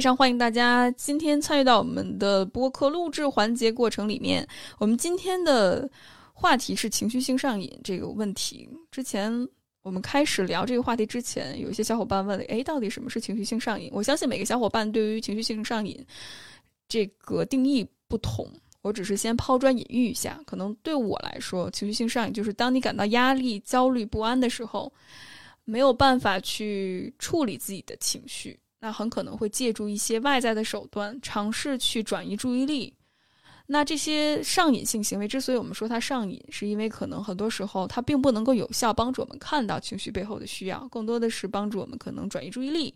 非常欢迎大家今天参与到我们的播客录制环节过程里面。我们今天的话题是情绪性上瘾这个问题。之前我们开始聊这个话题之前，有一些小伙伴问了：“诶，到底什么是情绪性上瘾？”我相信每个小伙伴对于情绪性上瘾这个定义不同。我只是先抛砖引玉一下，可能对我来说，情绪性上瘾就是当你感到压力、焦虑、不安的时候，没有办法去处理自己的情绪。那很可能会借助一些外在的手段，尝试去转移注意力。那这些上瘾性行为之所以我们说它上瘾，是因为可能很多时候它并不能够有效帮助我们看到情绪背后的需要，更多的是帮助我们可能转移注意力，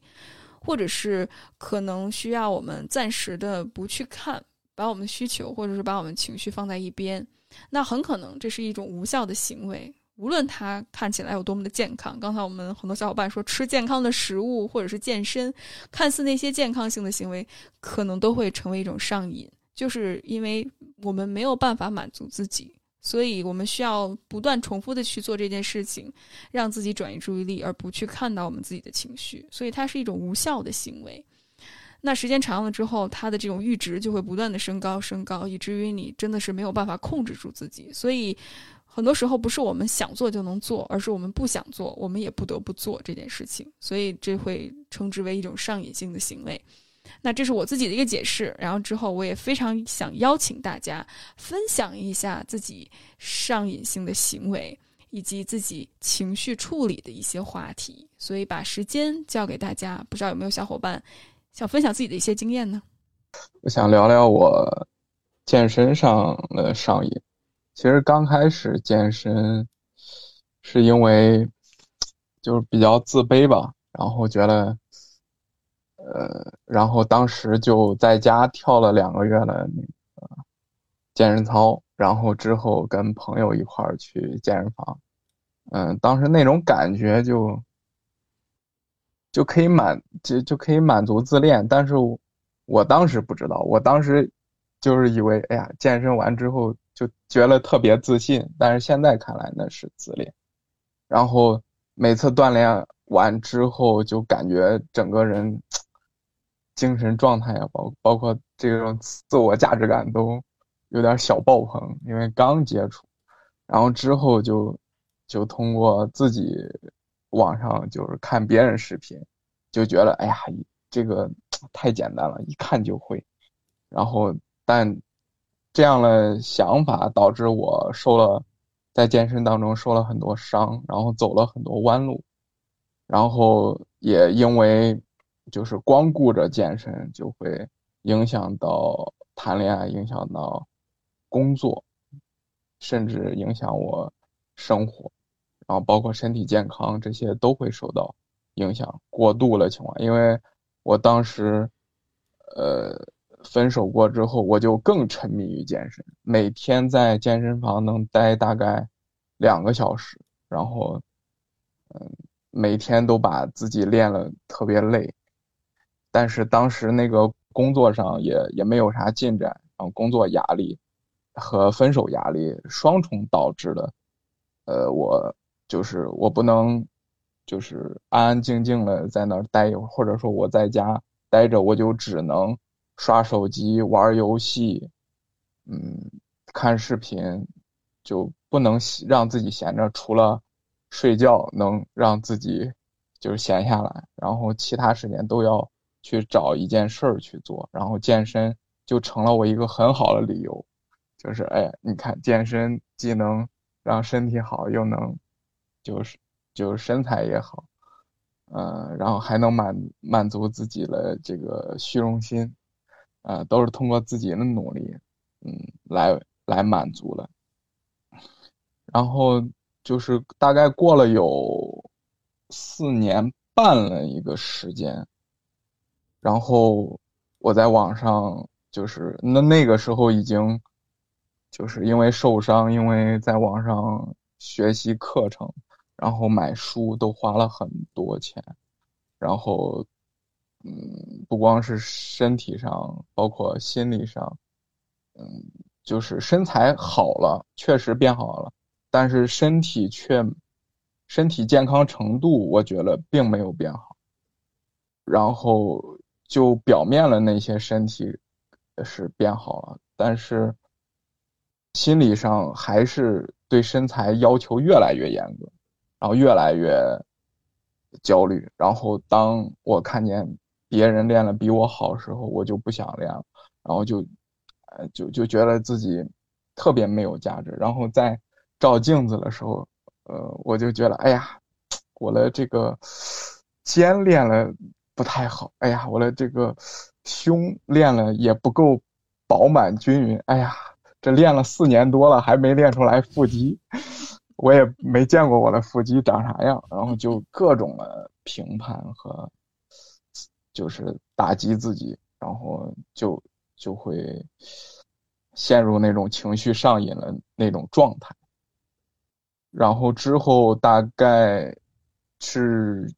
或者是可能需要我们暂时的不去看，把我们的需求或者是把我们情绪放在一边。那很可能这是一种无效的行为。无论他看起来有多么的健康，刚才我们很多小伙伴说吃健康的食物或者是健身，看似那些健康性的行为，可能都会成为一种上瘾，就是因为我们没有办法满足自己，所以我们需要不断重复的去做这件事情，让自己转移注意力，而不去看到我们自己的情绪，所以它是一种无效的行为。那时间长了之后，它的这种阈值就会不断的升高升高，以至于你真的是没有办法控制住自己，所以。很多时候不是我们想做就能做，而是我们不想做，我们也不得不做这件事情，所以这会称之为一种上瘾性的行为。那这是我自己的一个解释。然后之后我也非常想邀请大家分享一下自己上瘾性的行为以及自己情绪处理的一些话题。所以把时间交给大家，不知道有没有小伙伴想分享自己的一些经验呢？我想聊聊我健身上的上瘾。其实刚开始健身，是因为就是比较自卑吧，然后觉得，呃，然后当时就在家跳了两个月的那个健身操，然后之后跟朋友一块儿去健身房，嗯，当时那种感觉就就可以满就就可以满足自恋，但是我当时不知道，我当时就是以为，哎呀，健身完之后。就觉得特别自信，但是现在看来那是自恋。然后每次锻炼完之后，就感觉整个人精神状态啊，包包括这种自我价值感都有点小爆棚，因为刚接触。然后之后就就通过自己网上就是看别人视频，就觉得哎呀，这个太简单了，一看就会。然后但。这样的想法导致我受了，在健身当中受了很多伤，然后走了很多弯路，然后也因为就是光顾着健身，就会影响到谈恋爱，影响到工作，甚至影响我生活，然后包括身体健康这些都会受到影响。过度的情况，因为我当时，呃。分手过之后，我就更沉迷于健身，每天在健身房能待大概两个小时，然后，嗯，每天都把自己练了特别累，但是当时那个工作上也也没有啥进展，然后工作压力和分手压力双重导致的，呃，我就是我不能就是安安静静的在那儿待一会儿，或者说我在家待着，我就只能。刷手机、玩游戏，嗯，看视频，就不能让自己闲着。除了睡觉能让自己就是闲下来，然后其他时间都要去找一件事儿去做。然后健身就成了我一个很好的理由，就是哎，你看健身既能让身体好，又能就是就是身材也好，嗯，然后还能满满足自己的这个虚荣心。呃，都是通过自己的努力，嗯，来来满足了。然后就是大概过了有四年半了一个时间，然后我在网上就是那那个时候已经就是因为受伤，因为在网上学习课程，然后买书都花了很多钱，然后。嗯，不光是身体上，包括心理上，嗯，就是身材好了，确实变好了，但是身体却身体健康程度，我觉得并没有变好。然后就表面了那些身体是变好了，但是心理上还是对身材要求越来越严格，然后越来越焦虑。然后当我看见别人练了比我好时候，我就不想练了，然后就，呃，就就觉得自己特别没有价值。然后在照镜子的时候，呃，我就觉得，哎呀，我的这个肩练了。不太好，哎呀，我的这个胸练了也不够饱满均匀，哎呀，这练了四年多了还没练出来腹肌，我也没见过我的腹肌长啥样，然后就各种的评判和就是打击自己，然后就就会陷入那种情绪上瘾的那种状态，然后之后大概是。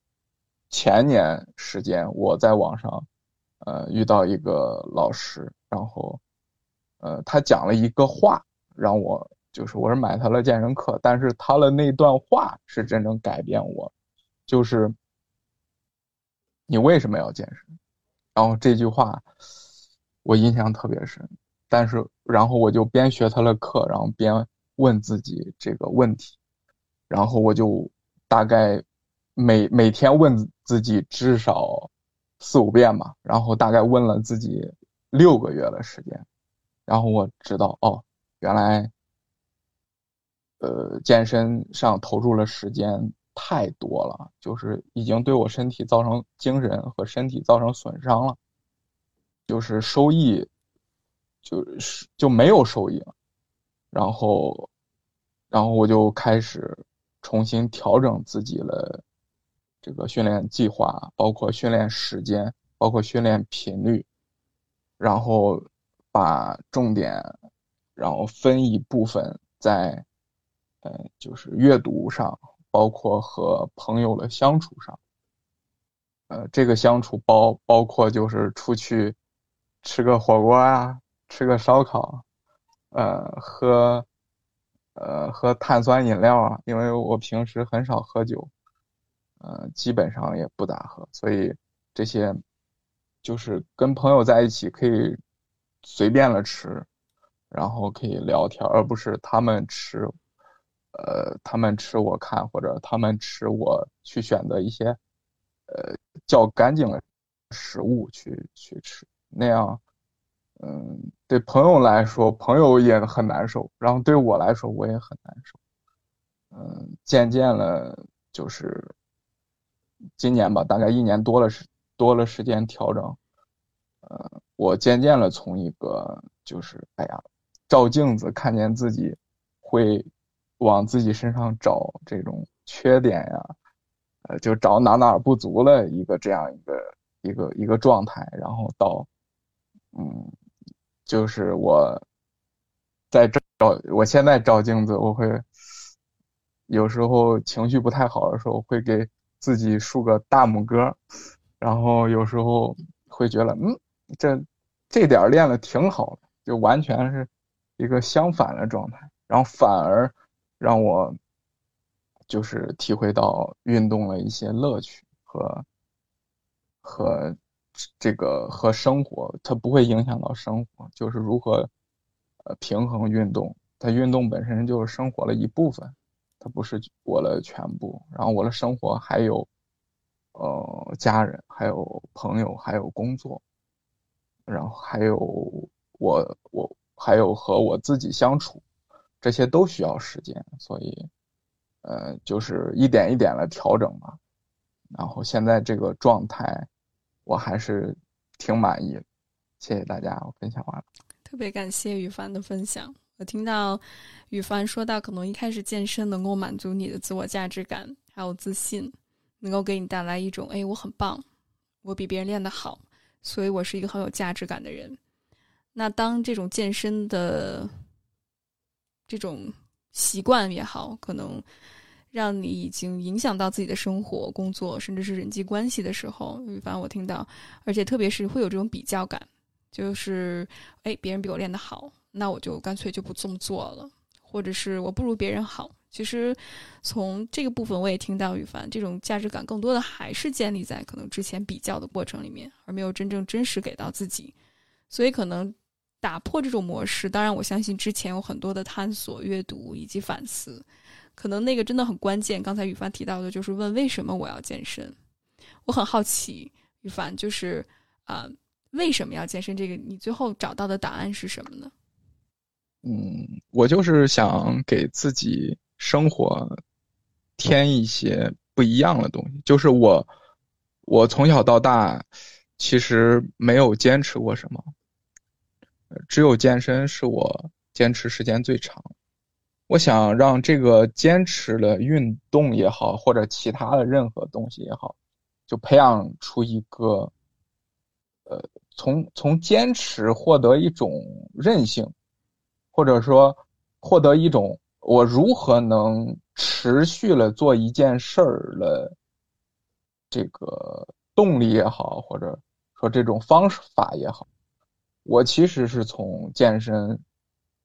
前年时间，我在网上，呃，遇到一个老师，然后，呃，他讲了一个话，让我就是我是买他的健身课，但是他的那段话是真正改变我，就是你为什么要健身？然后这句话我印象特别深，但是然后我就边学他的课，然后边问自己这个问题，然后我就大概。每每天问自己至少四五遍吧，然后大概问了自己六个月的时间，然后我知道哦，原来，呃，健身上投入了时间太多了，就是已经对我身体造成精神和身体造成损伤了，就是收益，就是就没有收益了，然后，然后我就开始重新调整自己的。这个训练计划包括训练时间，包括训练频率，然后把重点，然后分一部分在，呃，就是阅读上，包括和朋友的相处上。呃，这个相处包包括就是出去吃个火锅啊，吃个烧烤，呃，喝，呃，喝碳酸饮料啊，因为我平时很少喝酒。呃，基本上也不咋喝，所以这些就是跟朋友在一起可以随便了吃，然后可以聊天，而不是他们吃，呃，他们吃我看，或者他们吃我去选择一些呃较干净的食物去去吃，那样，嗯，对朋友来说，朋友也很难受，然后对我来说，我也很难受，嗯，渐渐了就是。今年吧，大概一年多了时多了时间调整，呃，我渐渐的从一个就是哎呀，照镜子看见自己会往自己身上找这种缺点呀，呃，就找哪哪不足了一个这样一个一个一个状态，然后到嗯，就是我在照，我现在照镜子，我会有时候情绪不太好的时候会给。自己竖个大拇哥，然后有时候会觉得，嗯，这这点练的挺好的，就完全是一个相反的状态，然后反而让我就是体会到运动的一些乐趣和和这个和生活，它不会影响到生活，就是如何呃平衡运动，它运动本身就是生活的一部分。它不是我的全部，然后我的生活还有，呃，家人，还有朋友，还有工作，然后还有我，我还有和我自己相处，这些都需要时间，所以，呃，就是一点一点的调整嘛。然后现在这个状态，我还是挺满意。谢谢大家，我分享完了。特别感谢羽凡的分享。我听到羽凡说到，可能一开始健身能够满足你的自我价值感，还有自信，能够给你带来一种“哎，我很棒，我比别人练得好，所以我是一个很有价值感的人。”那当这种健身的这种习惯也好，可能让你已经影响到自己的生活、工作，甚至是人际关系的时候，羽凡，我听到，而且特别是会有这种比较感，就是“哎，别人比我练得好。”那我就干脆就不这么做了，或者是我不如别人好。其实从这个部分，我也听到羽凡这种价值感更多的还是建立在可能之前比较的过程里面，而没有真正真实给到自己。所以可能打破这种模式，当然我相信之前有很多的探索、阅读以及反思，可能那个真的很关键。刚才羽凡提到的就是问为什么我要健身，我很好奇，羽凡就是啊为什么要健身？这个你最后找到的答案是什么呢？嗯，我就是想给自己生活添一些不一样的东西。就是我，我从小到大其实没有坚持过什么，只有健身是我坚持时间最长。我想让这个坚持的运动也好，或者其他的任何东西也好，就培养出一个，呃，从从坚持获得一种韧性。或者说，获得一种我如何能持续了做一件事儿的这个动力也好，或者说这种方式法也好，我其实是从健身，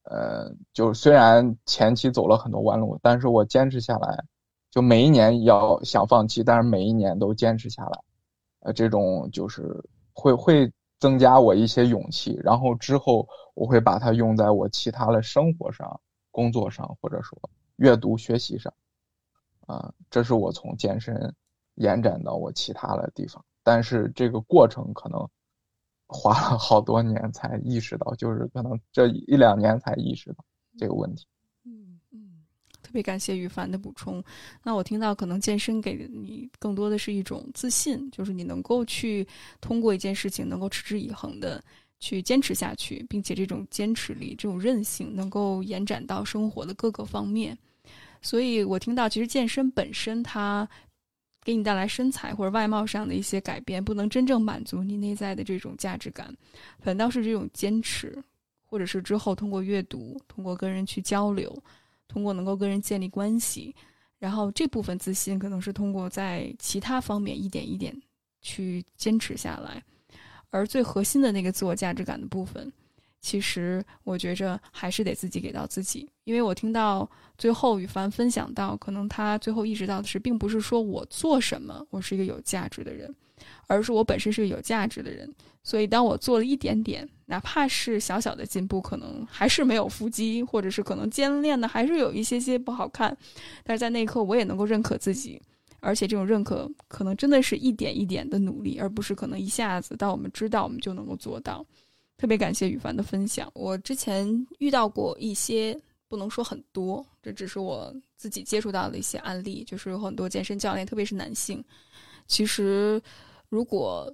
呃，就虽然前期走了很多弯路，但是我坚持下来，就每一年要想放弃，但是每一年都坚持下来，呃，这种就是会会。增加我一些勇气，然后之后我会把它用在我其他的生活上、工作上，或者说阅读学习上。啊，这是我从健身延展到我其他的地方，但是这个过程可能花了好多年才意识到，就是可能这一两年才意识到这个问题。嗯嗯特别感谢羽凡的补充。那我听到，可能健身给你更多的是一种自信，就是你能够去通过一件事情，能够持之以恒的去坚持下去，并且这种坚持力、这种韧性能够延展到生活的各个方面。所以我听到，其实健身本身它给你带来身材或者外貌上的一些改变，不能真正满足你内在的这种价值感，反倒是这种坚持，或者是之后通过阅读，通过跟人去交流。通过能够跟人建立关系，然后这部分自信可能是通过在其他方面一点一点去坚持下来，而最核心的那个自我价值感的部分，其实我觉着还是得自己给到自己。因为我听到最后羽凡分享到，可能他最后意识到的是，并不是说我做什么我是一个有价值的人，而是我本身是个有价值的人。所以，当我做了一点点，哪怕是小小的进步，可能还是没有腹肌，或者是可能肩练的还是有一些些不好看，但是在那一刻，我也能够认可自己，而且这种认可可能真的是一点一点的努力，而不是可能一下子当我们知道我们就能够做到。特别感谢羽凡的分享。我之前遇到过一些，不能说很多，这只是我自己接触到的一些案例，就是有很多健身教练，特别是男性，其实如果。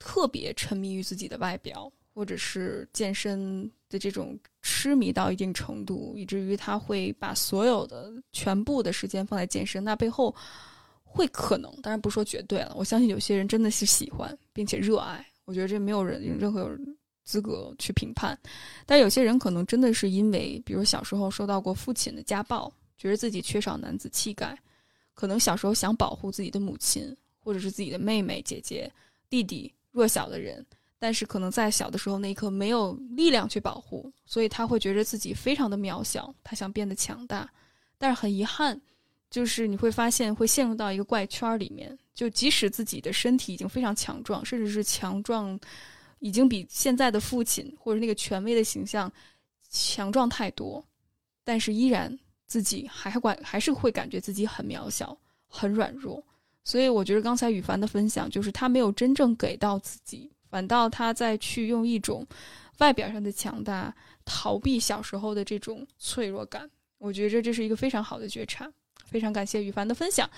特别沉迷于自己的外表，或者是健身的这种痴迷到一定程度，以至于他会把所有的全部的时间放在健身。那背后会可能，当然不说绝对了。我相信有些人真的是喜欢并且热爱，我觉得这没有人任何有资格去评判。但有些人可能真的是因为，比如小时候受到过父亲的家暴，觉得自己缺少男子气概，可能小时候想保护自己的母亲，或者是自己的妹妹、姐姐、弟弟。弱小的人，但是可能在小的时候那一刻没有力量去保护，所以他会觉得自己非常的渺小，他想变得强大，但是很遗憾，就是你会发现会陷入到一个怪圈里面，就即使自己的身体已经非常强壮，甚至是强壮，已经比现在的父亲或者那个权威的形象强壮太多，但是依然自己还管还是会感觉自己很渺小，很软弱。所以我觉得刚才羽凡的分享，就是他没有真正给到自己，反倒他在去用一种外表上的强大逃避小时候的这种脆弱感。我觉得这是一个非常好的觉察。非常感谢羽凡的分享，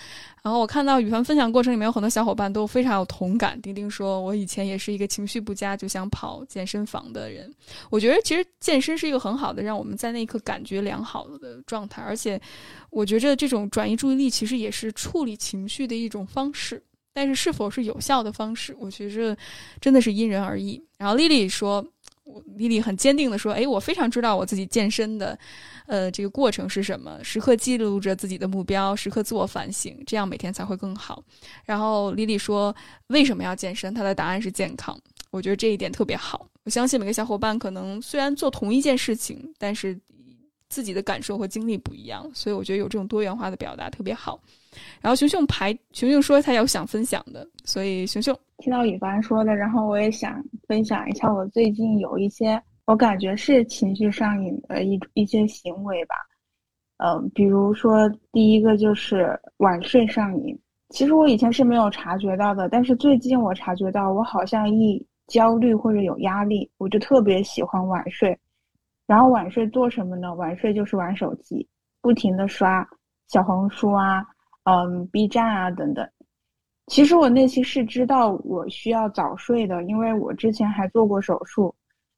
然后我看到羽凡分享过程里面有很多小伙伴都非常有同感。丁丁说：“我以前也是一个情绪不佳就想跑健身房的人。”我觉得其实健身是一个很好的让我们在那一刻感觉良好的状态，而且我觉着这种转移注意力其实也是处理情绪的一种方式。但是是否是有效的方式，我觉着真的是因人而异。然后丽丽说。丽丽很坚定的说：“哎，我非常知道我自己健身的，呃，这个过程是什么，时刻记录着自己的目标，时刻自我反省，这样每天才会更好。”然后丽丽说：“为什么要健身？”她的答案是健康。我觉得这一点特别好。我相信每个小伙伴可能虽然做同一件事情，但是自己的感受和经历不一样，所以我觉得有这种多元化的表达特别好。然后熊熊排熊熊说他有想分享的，所以熊熊听到雨凡说的，然后我也想分享一下我最近有一些我感觉是情绪上瘾的一一些行为吧。嗯，比如说第一个就是晚睡上瘾，其实我以前是没有察觉到的，但是最近我察觉到，我好像一焦虑或者有压力，我就特别喜欢晚睡。然后晚睡做什么呢？晚睡就是玩手机，不停的刷小红书啊。嗯，B 站啊等等，其实我内心是知道我需要早睡的，因为我之前还做过手术，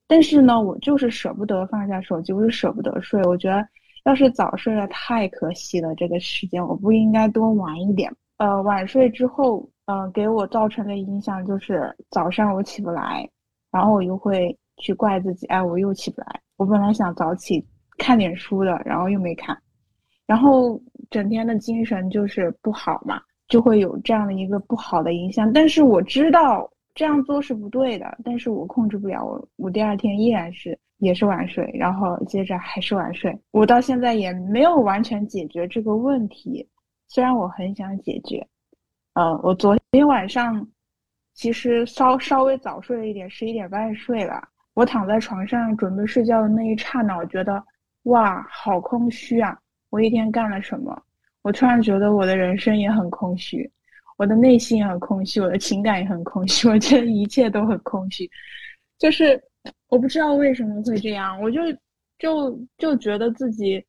但是呢，我就是舍不得放下手机，我是舍不得睡。我觉得要是早睡了太可惜了，这个时间我不应该多玩一点。呃，晚睡之后，呃，给我造成的影响就是早上我起不来，然后我又会去怪自己，哎，我又起不来。我本来想早起看点书的，然后又没看。然后整天的精神就是不好嘛，就会有这样的一个不好的影响。但是我知道这样做是不对的，但是我控制不了。我我第二天依然是也是晚睡，然后接着还是晚睡。我到现在也没有完全解决这个问题，虽然我很想解决。嗯，我昨天晚上其实稍稍微早睡了一点，十一点半睡了。我躺在床上准备睡觉的那一刹那，我觉得哇，好空虚啊。我一天干了什么？我突然觉得我的人生也很空虚，我的内心也很空虚，我的情感也很空虚，我觉得一切都很空虚。就是我不知道为什么会这样，我就就就觉得自己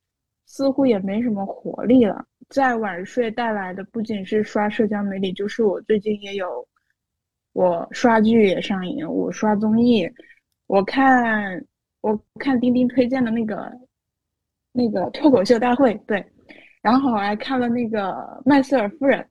似乎也没什么活力了。在晚睡带来的不仅是刷社交媒体，就是我最近也有我刷剧也上瘾，我刷综艺，我看我看钉钉推荐的那个。那个脱口秀大会，对，然后我还看了那个麦瑟尔夫人。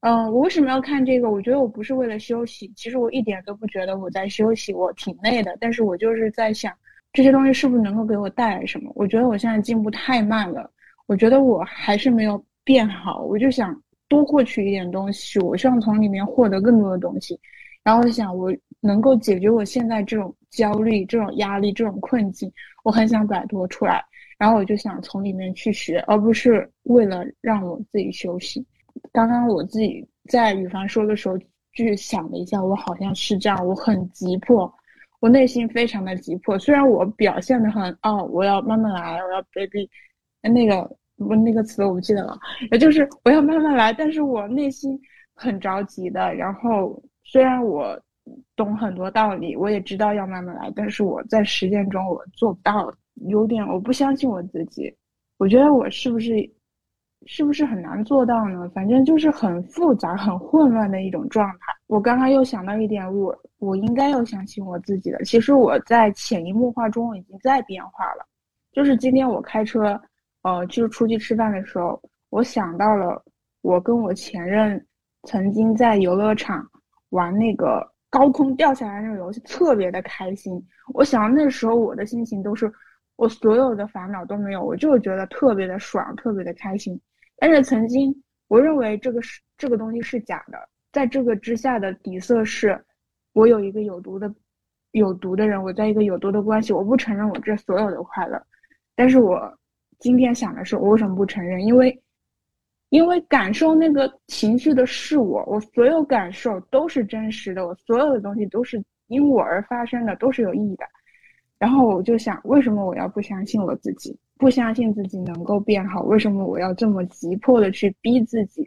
嗯，我为什么要看这个？我觉得我不是为了休息，其实我一点都不觉得我在休息，我挺累的。但是我就是在想，这些东西是不是能够给我带来什么？我觉得我现在进步太慢了，我觉得我还是没有变好。我就想多获取一点东西，我希望从里面获得更多的东西。然后我想，我能够解决我现在这种焦虑、这种压力、这种困境，我很想摆脱出来。然后我就想从里面去学，而不是为了让我自己休息。刚刚我自己在羽凡说的时候，去想了一下，我好像是这样，我很急迫，我内心非常的急迫。虽然我表现的很哦，我要慢慢来，我要 baby，那个我那个词我不记得了，也就是我要慢慢来，但是我内心很着急的。然后虽然我懂很多道理，我也知道要慢慢来，但是我在实践中我做不到。有点我不相信我自己，我觉得我是不是是不是很难做到呢？反正就是很复杂、很混乱的一种状态。我刚刚又想到一点，我我应该要相信我自己的。其实我在潜移默化中已经在变化了。就是今天我开车，呃，就是出去吃饭的时候，我想到了我跟我前任曾经在游乐场玩那个高空掉下来那个游戏，特别的开心。我想那时候我的心情都是。我所有的烦恼都没有，我就觉得特别的爽，特别的开心。但是曾经我认为这个是这个东西是假的，在这个之下的底色是，我有一个有毒的有毒的人，我在一个有毒的关系，我不承认我这所有的快乐。但是我今天想的是，我为什么不承认？因为因为感受那个情绪的是我，我所有感受都是真实的，我所有的东西都是因我而发生的，都是有意义的。然后我就想，为什么我要不相信我自己，不相信自己能够变好？为什么我要这么急迫的去逼自己，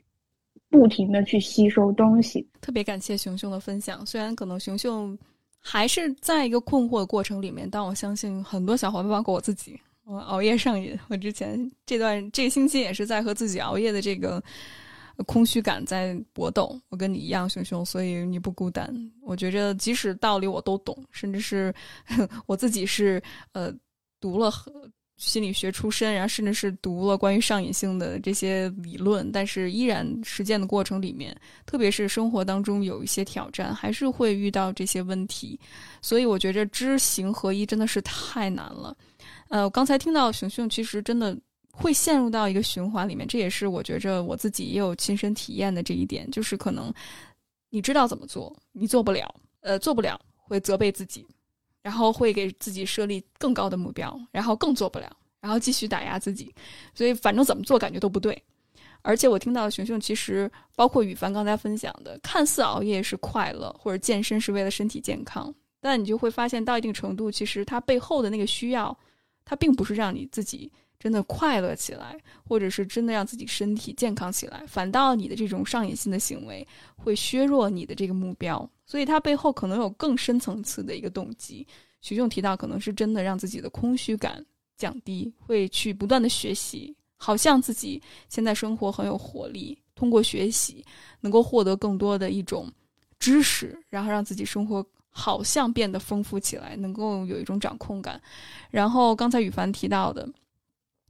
不停的去吸收东西？特别感谢熊熊的分享，虽然可能熊熊还是在一个困惑的过程里面，但我相信很多小伙伴，包括我自己，我熬夜上瘾。我之前这段这个星期也是在和自己熬夜的这个。空虚感在搏斗，我跟你一样，熊熊，所以你不孤单。我觉着，即使道理我都懂，甚至是 我自己是呃读了心理学出身，然后甚至是读了关于上瘾性的这些理论，但是依然实践的过程里面，特别是生活当中有一些挑战，还是会遇到这些问题。所以我觉着知行合一真的是太难了。呃，我刚才听到熊熊，其实真的。会陷入到一个循环里面，这也是我觉着我自己也有亲身体验的这一点，就是可能你知道怎么做，你做不了，呃，做不了会责备自己，然后会给自己设立更高的目标，然后更做不了，然后继续打压自己，所以反正怎么做感觉都不对。而且我听到熊熊其实包括羽凡刚才分享的，看似熬夜是快乐或者健身是为了身体健康，但你就会发现到一定程度，其实它背后的那个需要，它并不是让你自己真的快乐起来，或者是真的让自己身体健康起来，反倒你的这种上瘾性的行为会削弱你的这个目标，所以它背后可能有更深层次的一个动机。徐仲提到，可能是真的让自己的空虚感降低，会去不断的学习。好像自己现在生活很有活力，通过学习能够获得更多的一种知识，然后让自己生活好像变得丰富起来，能够有一种掌控感。然后刚才羽凡提到的，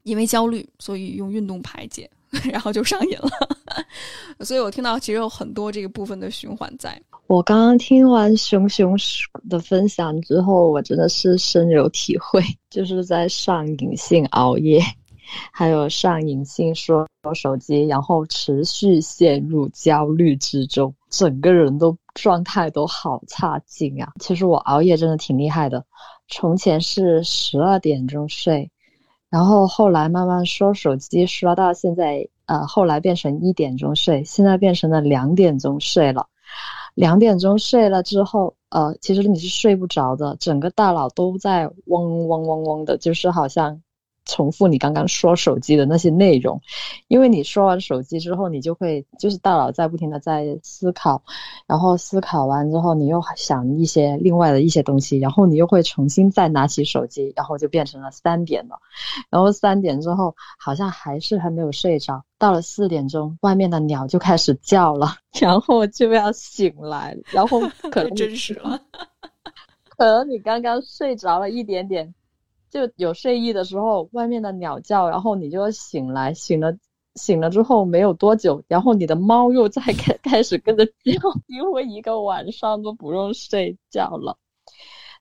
因为焦虑，所以用运动排解，然后就上瘾了。所以我听到其实有很多这个部分的循环在。我刚刚听完熊熊的分享之后，我真的是深有体会，就是在上瘾性熬夜。还有上瘾性刷手机，然后持续陷入焦虑之中，整个人都状态都好差劲啊！其实我熬夜真的挺厉害的，从前是十二点钟睡，然后后来慢慢刷手机刷到现在，呃，后来变成一点钟睡，现在变成了两点钟睡了。两点钟睡了之后，呃，其实你是睡不着的，整个大脑都在嗡嗡嗡嗡的，就是好像。重复你刚刚说手机的那些内容，因为你说完手机之后，你就会就是大脑在不停的在思考，然后思考完之后，你又想一些另外的一些东西，然后你又会重新再拿起手机，然后就变成了三点了，然后三点之后好像还是还没有睡着，到了四点钟，外面的鸟就开始叫了，然后就要醒来，然后 可能真实了，可能你刚刚睡着了一点点。就有睡意的时候，外面的鸟叫，然后你就要醒来，醒了，醒了之后没有多久，然后你的猫又在 开开始跟着叫，因为一个晚上都不用睡觉了。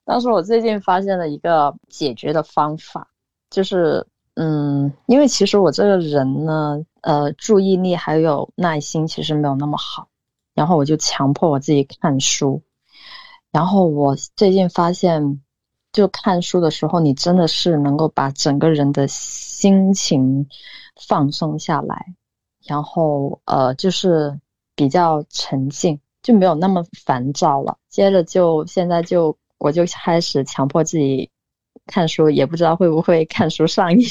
当时我最近发现了一个解决的方法，就是，嗯，因为其实我这个人呢，呃，注意力还有耐心其实没有那么好，然后我就强迫我自己看书，然后我最近发现。就看书的时候，你真的是能够把整个人的心情放松下来，然后呃，就是比较沉静，就没有那么烦躁了。接着就现在就我就开始强迫自己看书，也不知道会不会看书上瘾。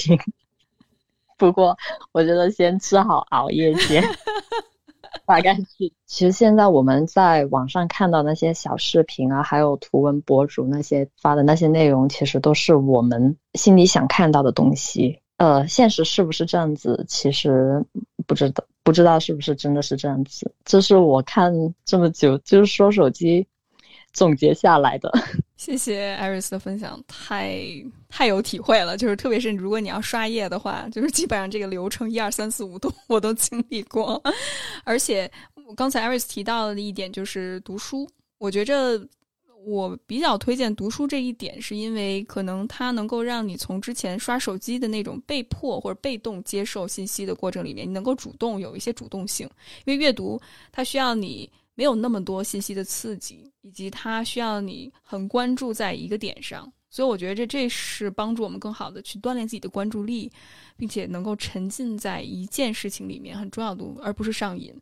不过我觉得先吃好熬夜先。大概是，其实现在我们在网上看到那些小视频啊，还有图文博主那些发的那些内容，其实都是我们心里想看到的东西。呃，现实是不是这样子？其实不知道，不知道是不是真的是这样子。这是我看这么久，就是说手机。总结下来的，谢谢艾瑞斯的分享，太太有体会了。就是特别是如果你要刷页的话，就是基本上这个流程一二三四五都我都经历过。而且刚才艾瑞斯提到的一点就是读书，我觉着我比较推荐读书这一点，是因为可能它能够让你从之前刷手机的那种被迫或者被动接受信息的过程里面，你能够主动有一些主动性，因为阅读它需要你。没有那么多信息的刺激，以及它需要你很关注在一个点上，所以我觉得这这是帮助我们更好的去锻炼自己的关注力，并且能够沉浸在一件事情里面很重要的，而不是上瘾。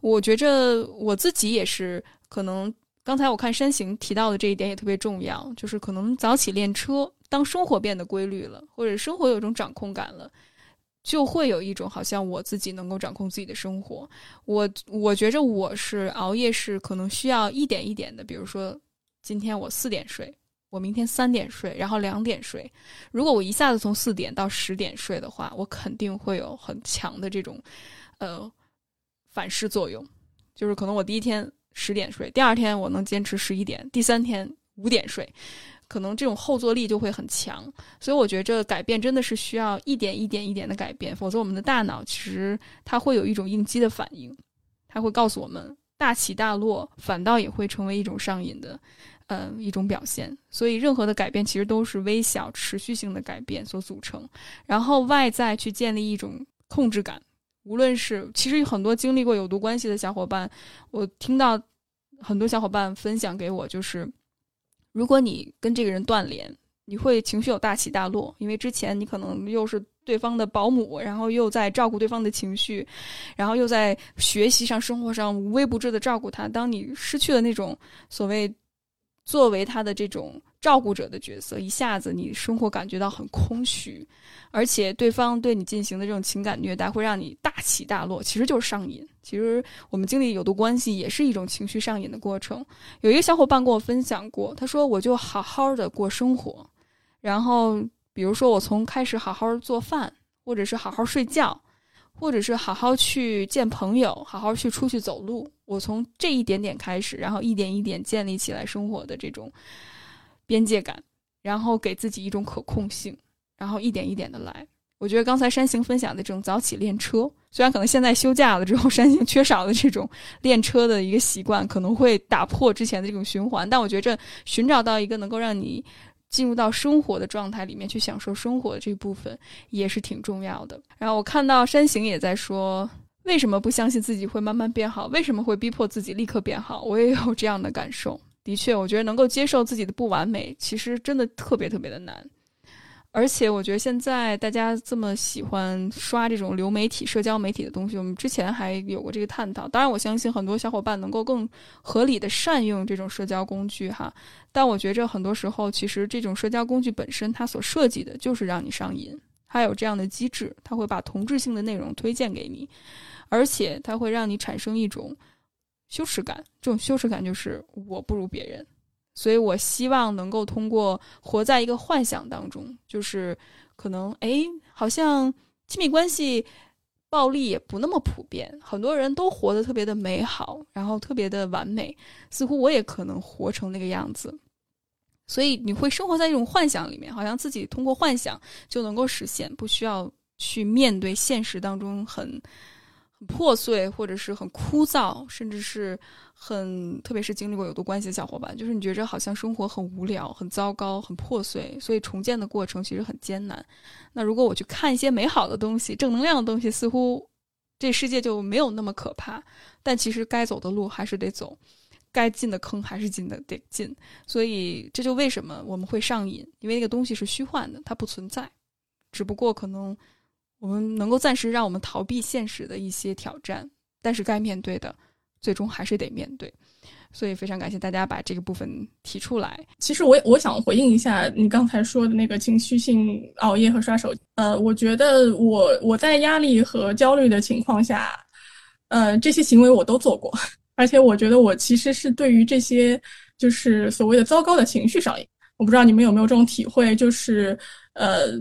我觉着我自己也是，可能刚才我看山行提到的这一点也特别重要，就是可能早起练车，当生活变得规律了，或者生活有一种掌控感了。就会有一种好像我自己能够掌控自己的生活。我我觉着我是熬夜是可能需要一点一点的，比如说今天我四点睡，我明天三点睡，然后两点睡。如果我一下子从四点到十点睡的话，我肯定会有很强的这种呃反噬作用。就是可能我第一天十点睡，第二天我能坚持十一点，第三天五点睡。可能这种后坐力就会很强，所以我觉得改变真的是需要一点一点一点的改变，否则我们的大脑其实它会有一种应激的反应，它会告诉我们大起大落，反倒也会成为一种上瘾的，呃，一种表现。所以任何的改变其实都是微小持续性的改变所组成，然后外在去建立一种控制感，无论是其实很多经历过有毒关系的小伙伴，我听到很多小伙伴分享给我就是。如果你跟这个人断联，你会情绪有大起大落，因为之前你可能又是对方的保姆，然后又在照顾对方的情绪，然后又在学习上、生活上无微不至的照顾他。当你失去了那种所谓作为他的这种照顾者的角色，一下子你生活感觉到很空虚，而且对方对你进行的这种情感虐待会让你大起大落，其实就是上瘾。其实我们经历有毒关系也是一种情绪上瘾的过程。有一个小伙伴跟我分享过，他说：“我就好好的过生活，然后比如说我从开始好好做饭，或者是好好睡觉，或者是好好去见朋友，好好去出去走路。我从这一点点开始，然后一点一点建立起来生活的这种。”边界感，然后给自己一种可控性，然后一点一点的来。我觉得刚才山行分享的这种早起练车，虽然可能现在休假了之后，山行缺少了这种练车的一个习惯，可能会打破之前的这种循环。但我觉着寻找到一个能够让你进入到生活的状态里面去享受生活的这部分，也是挺重要的。然后我看到山行也在说，为什么不相信自己会慢慢变好？为什么会逼迫自己立刻变好？我也有这样的感受。的确，我觉得能够接受自己的不完美，其实真的特别特别的难。而且，我觉得现在大家这么喜欢刷这种流媒体、社交媒体的东西，我们之前还有过这个探讨。当然，我相信很多小伙伴能够更合理的善用这种社交工具哈。但我觉着很多时候，其实这种社交工具本身它所设计的就是让你上瘾，它有这样的机制，它会把同质性的内容推荐给你，而且它会让你产生一种。羞耻感，这种羞耻感就是我不如别人，所以我希望能够通过活在一个幻想当中，就是可能哎，好像亲密关系暴力也不那么普遍，很多人都活得特别的美好，然后特别的完美，似乎我也可能活成那个样子，所以你会生活在一种幻想里面，好像自己通过幻想就能够实现，不需要去面对现实当中很。破碎，或者是很枯燥，甚至是很，特别是经历过有毒关系的小伙伴，就是你觉着好像生活很无聊、很糟糕、很破碎，所以重建的过程其实很艰难。那如果我去看一些美好的东西、正能量的东西，似乎这世界就没有那么可怕。但其实该走的路还是得走，该进的坑还是进的得进。所以这就为什么我们会上瘾，因为那个东西是虚幻的，它不存在，只不过可能。我们能够暂时让我们逃避现实的一些挑战，但是该面对的，最终还是得面对。所以非常感谢大家把这个部分提出来。其实我我想回应一下你刚才说的那个情绪性熬夜和刷手。呃，我觉得我我在压力和焦虑的情况下，呃，这些行为我都做过，而且我觉得我其实是对于这些就是所谓的糟糕的情绪上瘾。我不知道你们有没有这种体会，就是呃，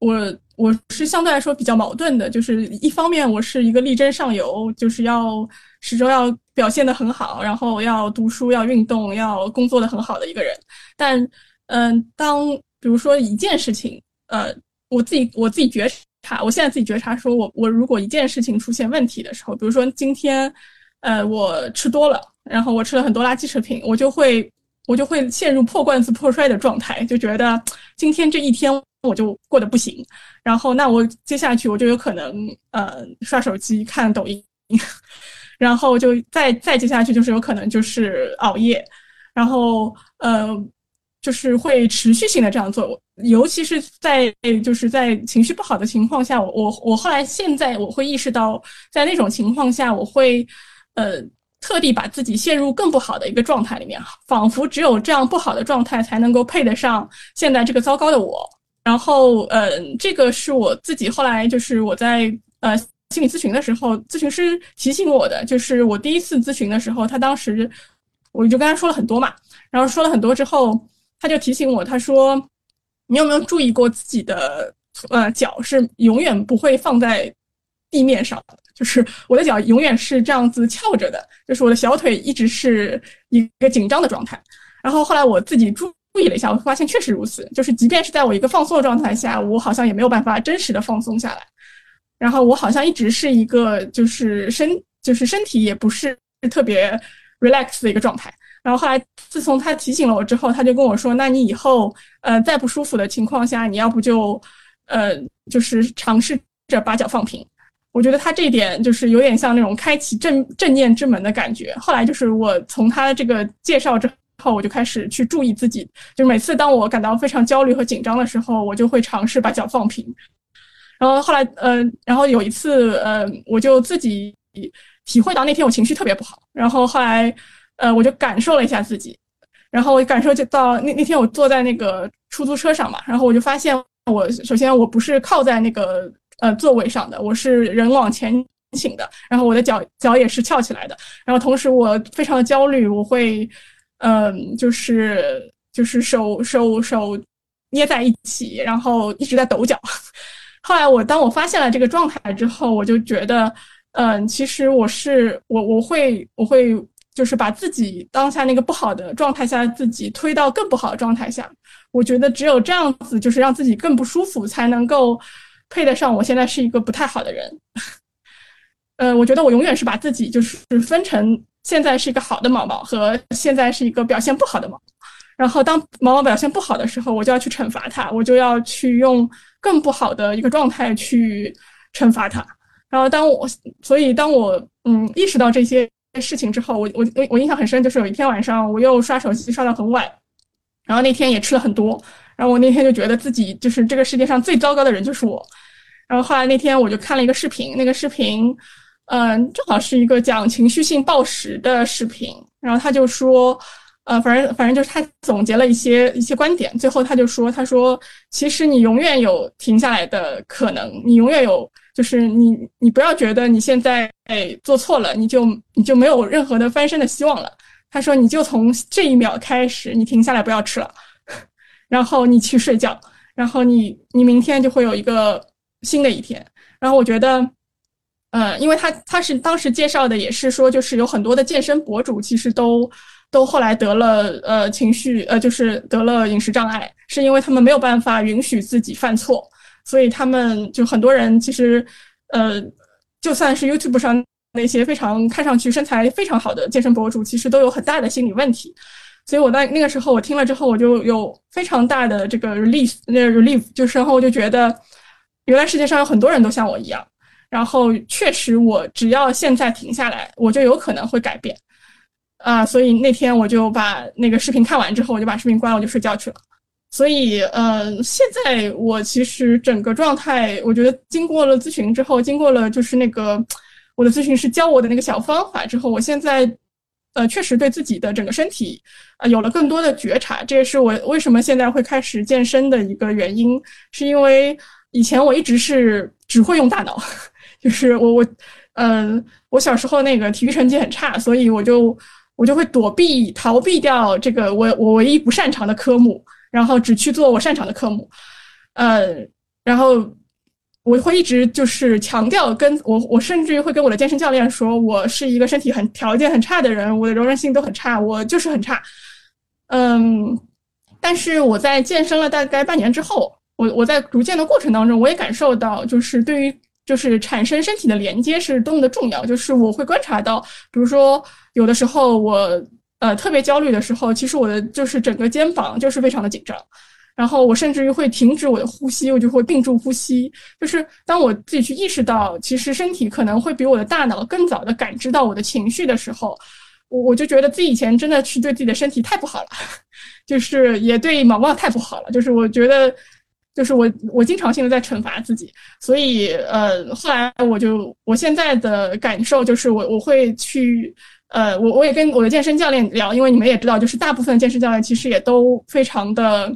我。我是相对来说比较矛盾的，就是一方面我是一个力争上游，就是要始终要表现的很好，然后要读书、要运动、要工作的很好的一个人。但，嗯，当比如说一件事情，呃，我自己我自己觉察，我现在自己觉察，说我我如果一件事情出现问题的时候，比如说今天，呃，我吃多了，然后我吃了很多垃圾食品，我就会我就会陷入破罐子破摔的状态，就觉得今天这一天。我就过得不行，然后那我接下去我就有可能呃刷手机看抖音，然后就再再接下去就是有可能就是熬夜，然后呃就是会持续性的这样做，尤其是在就是在情绪不好的情况下，我我我后来现在我会意识到，在那种情况下，我会呃特地把自己陷入更不好的一个状态里面，仿佛只有这样不好的状态才能够配得上现在这个糟糕的我。然后，嗯，这个是我自己后来就是我在呃心理咨询的时候，咨询师提醒我的，就是我第一次咨询的时候，他当时我就跟他说了很多嘛，然后说了很多之后，他就提醒我，他说你有没有注意过自己的呃脚是永远不会放在地面上的，就是我的脚永远是这样子翘着的，就是我的小腿一直是一个紧张的状态。然后后来我自己注。注意了一下，我发现确实如此。就是即便是在我一个放松的状态下，我好像也没有办法真实的放松下来。然后我好像一直是一个就是身就是身体也不是特别 relax 的一个状态。然后后来自从他提醒了我之后，他就跟我说：“那你以后呃再不舒服的情况下，你要不就呃就是尝试着把脚放平。”我觉得他这一点就是有点像那种开启正正念之门的感觉。后来就是我从他这个介绍之后，我就开始去注意自己。就每次当我感到非常焦虑和紧张的时候，我就会尝试把脚放平。然后后来，呃，然后有一次，呃，我就自己体会到那天我情绪特别不好。然后后来，呃，我就感受了一下自己，然后我感受就到那那天我坐在那个出租车上嘛，然后我就发现我首先我不是靠在那个呃座位上的，我是人往前倾的，然后我的脚脚也是翘起来的。然后同时我非常的焦虑，我会，嗯，就是就是手手手捏在一起，然后一直在抖脚。后来我当我发现了这个状态之后，我就觉得，嗯，其实我是我我会我会就是把自己当下那个不好的状态下自己推到更不好的状态下。我觉得只有这样子，就是让自己更不舒服，才能够配得上我现在是一个不太好的人。呃，我觉得我永远是把自己就是分成现在是一个好的毛毛和现在是一个表现不好的毛。然后当毛毛表现不好的时候，我就要去惩罚它，我就要去用。更不好的一个状态去惩罚它，然后当我，所以当我嗯意识到这些事情之后，我我我我印象很深，就是有一天晚上我又刷手机刷到很晚，然后那天也吃了很多，然后我那天就觉得自己就是这个世界上最糟糕的人就是我，然后后来那天我就看了一个视频，那个视频嗯正好是一个讲情绪性暴食的视频，然后他就说。呃，反正反正就是他总结了一些一些观点，最后他就说：“他说其实你永远有停下来的可能，你永远有，就是你你不要觉得你现在哎做错了，你就你就没有任何的翻身的希望了。”他说：“你就从这一秒开始，你停下来不要吃了，然后你去睡觉，然后你你明天就会有一个新的一天。”然后我觉得，呃，因为他他是当时介绍的也是说，就是有很多的健身博主其实都。都后来得了呃情绪呃就是得了饮食障碍，是因为他们没有办法允许自己犯错，所以他们就很多人其实呃就算是 YouTube 上那些非常看上去身材非常好的健身博主，其实都有很大的心理问题。所以我在那个时候我听了之后，我就有非常大的这个 relief，那 relief 就是然后我就觉得原来世界上有很多人都像我一样，然后确实我只要现在停下来，我就有可能会改变。啊，所以那天我就把那个视频看完之后，我就把视频关了，我就睡觉去了。所以，呃，现在我其实整个状态，我觉得经过了咨询之后，经过了就是那个我的咨询师教我的那个小方法之后，我现在，呃，确实对自己的整个身体啊有了更多的觉察。这也是我为什么现在会开始健身的一个原因，是因为以前我一直是只会用大脑，就是我我，嗯，我小时候那个体育成绩很差，所以我就。我就会躲避、逃避掉这个我我唯一不擅长的科目，然后只去做我擅长的科目，呃，然后我会一直就是强调，跟我我甚至于会跟我的健身教练说，我是一个身体很条件很差的人，我的柔韧性都很差，我就是很差，嗯，但是我在健身了大概半年之后，我我在逐渐的过程当中，我也感受到，就是对于。就是产生身体的连接是多么的重要。就是我会观察到，比如说有的时候我呃特别焦虑的时候，其实我的就是整个肩膀就是非常的紧张，然后我甚至于会停止我的呼吸，我就会屏住呼吸。就是当我自己去意识到，其实身体可能会比我的大脑更早的感知到我的情绪的时候，我我就觉得自己以前真的是对自己的身体太不好了，就是也对毛毛太不好了。就是我觉得。就是我，我经常性的在惩罚自己，所以呃，后来我就，我现在的感受就是，我我会去，呃，我我也跟我的健身教练聊，因为你们也知道，就是大部分健身教练其实也都非常的，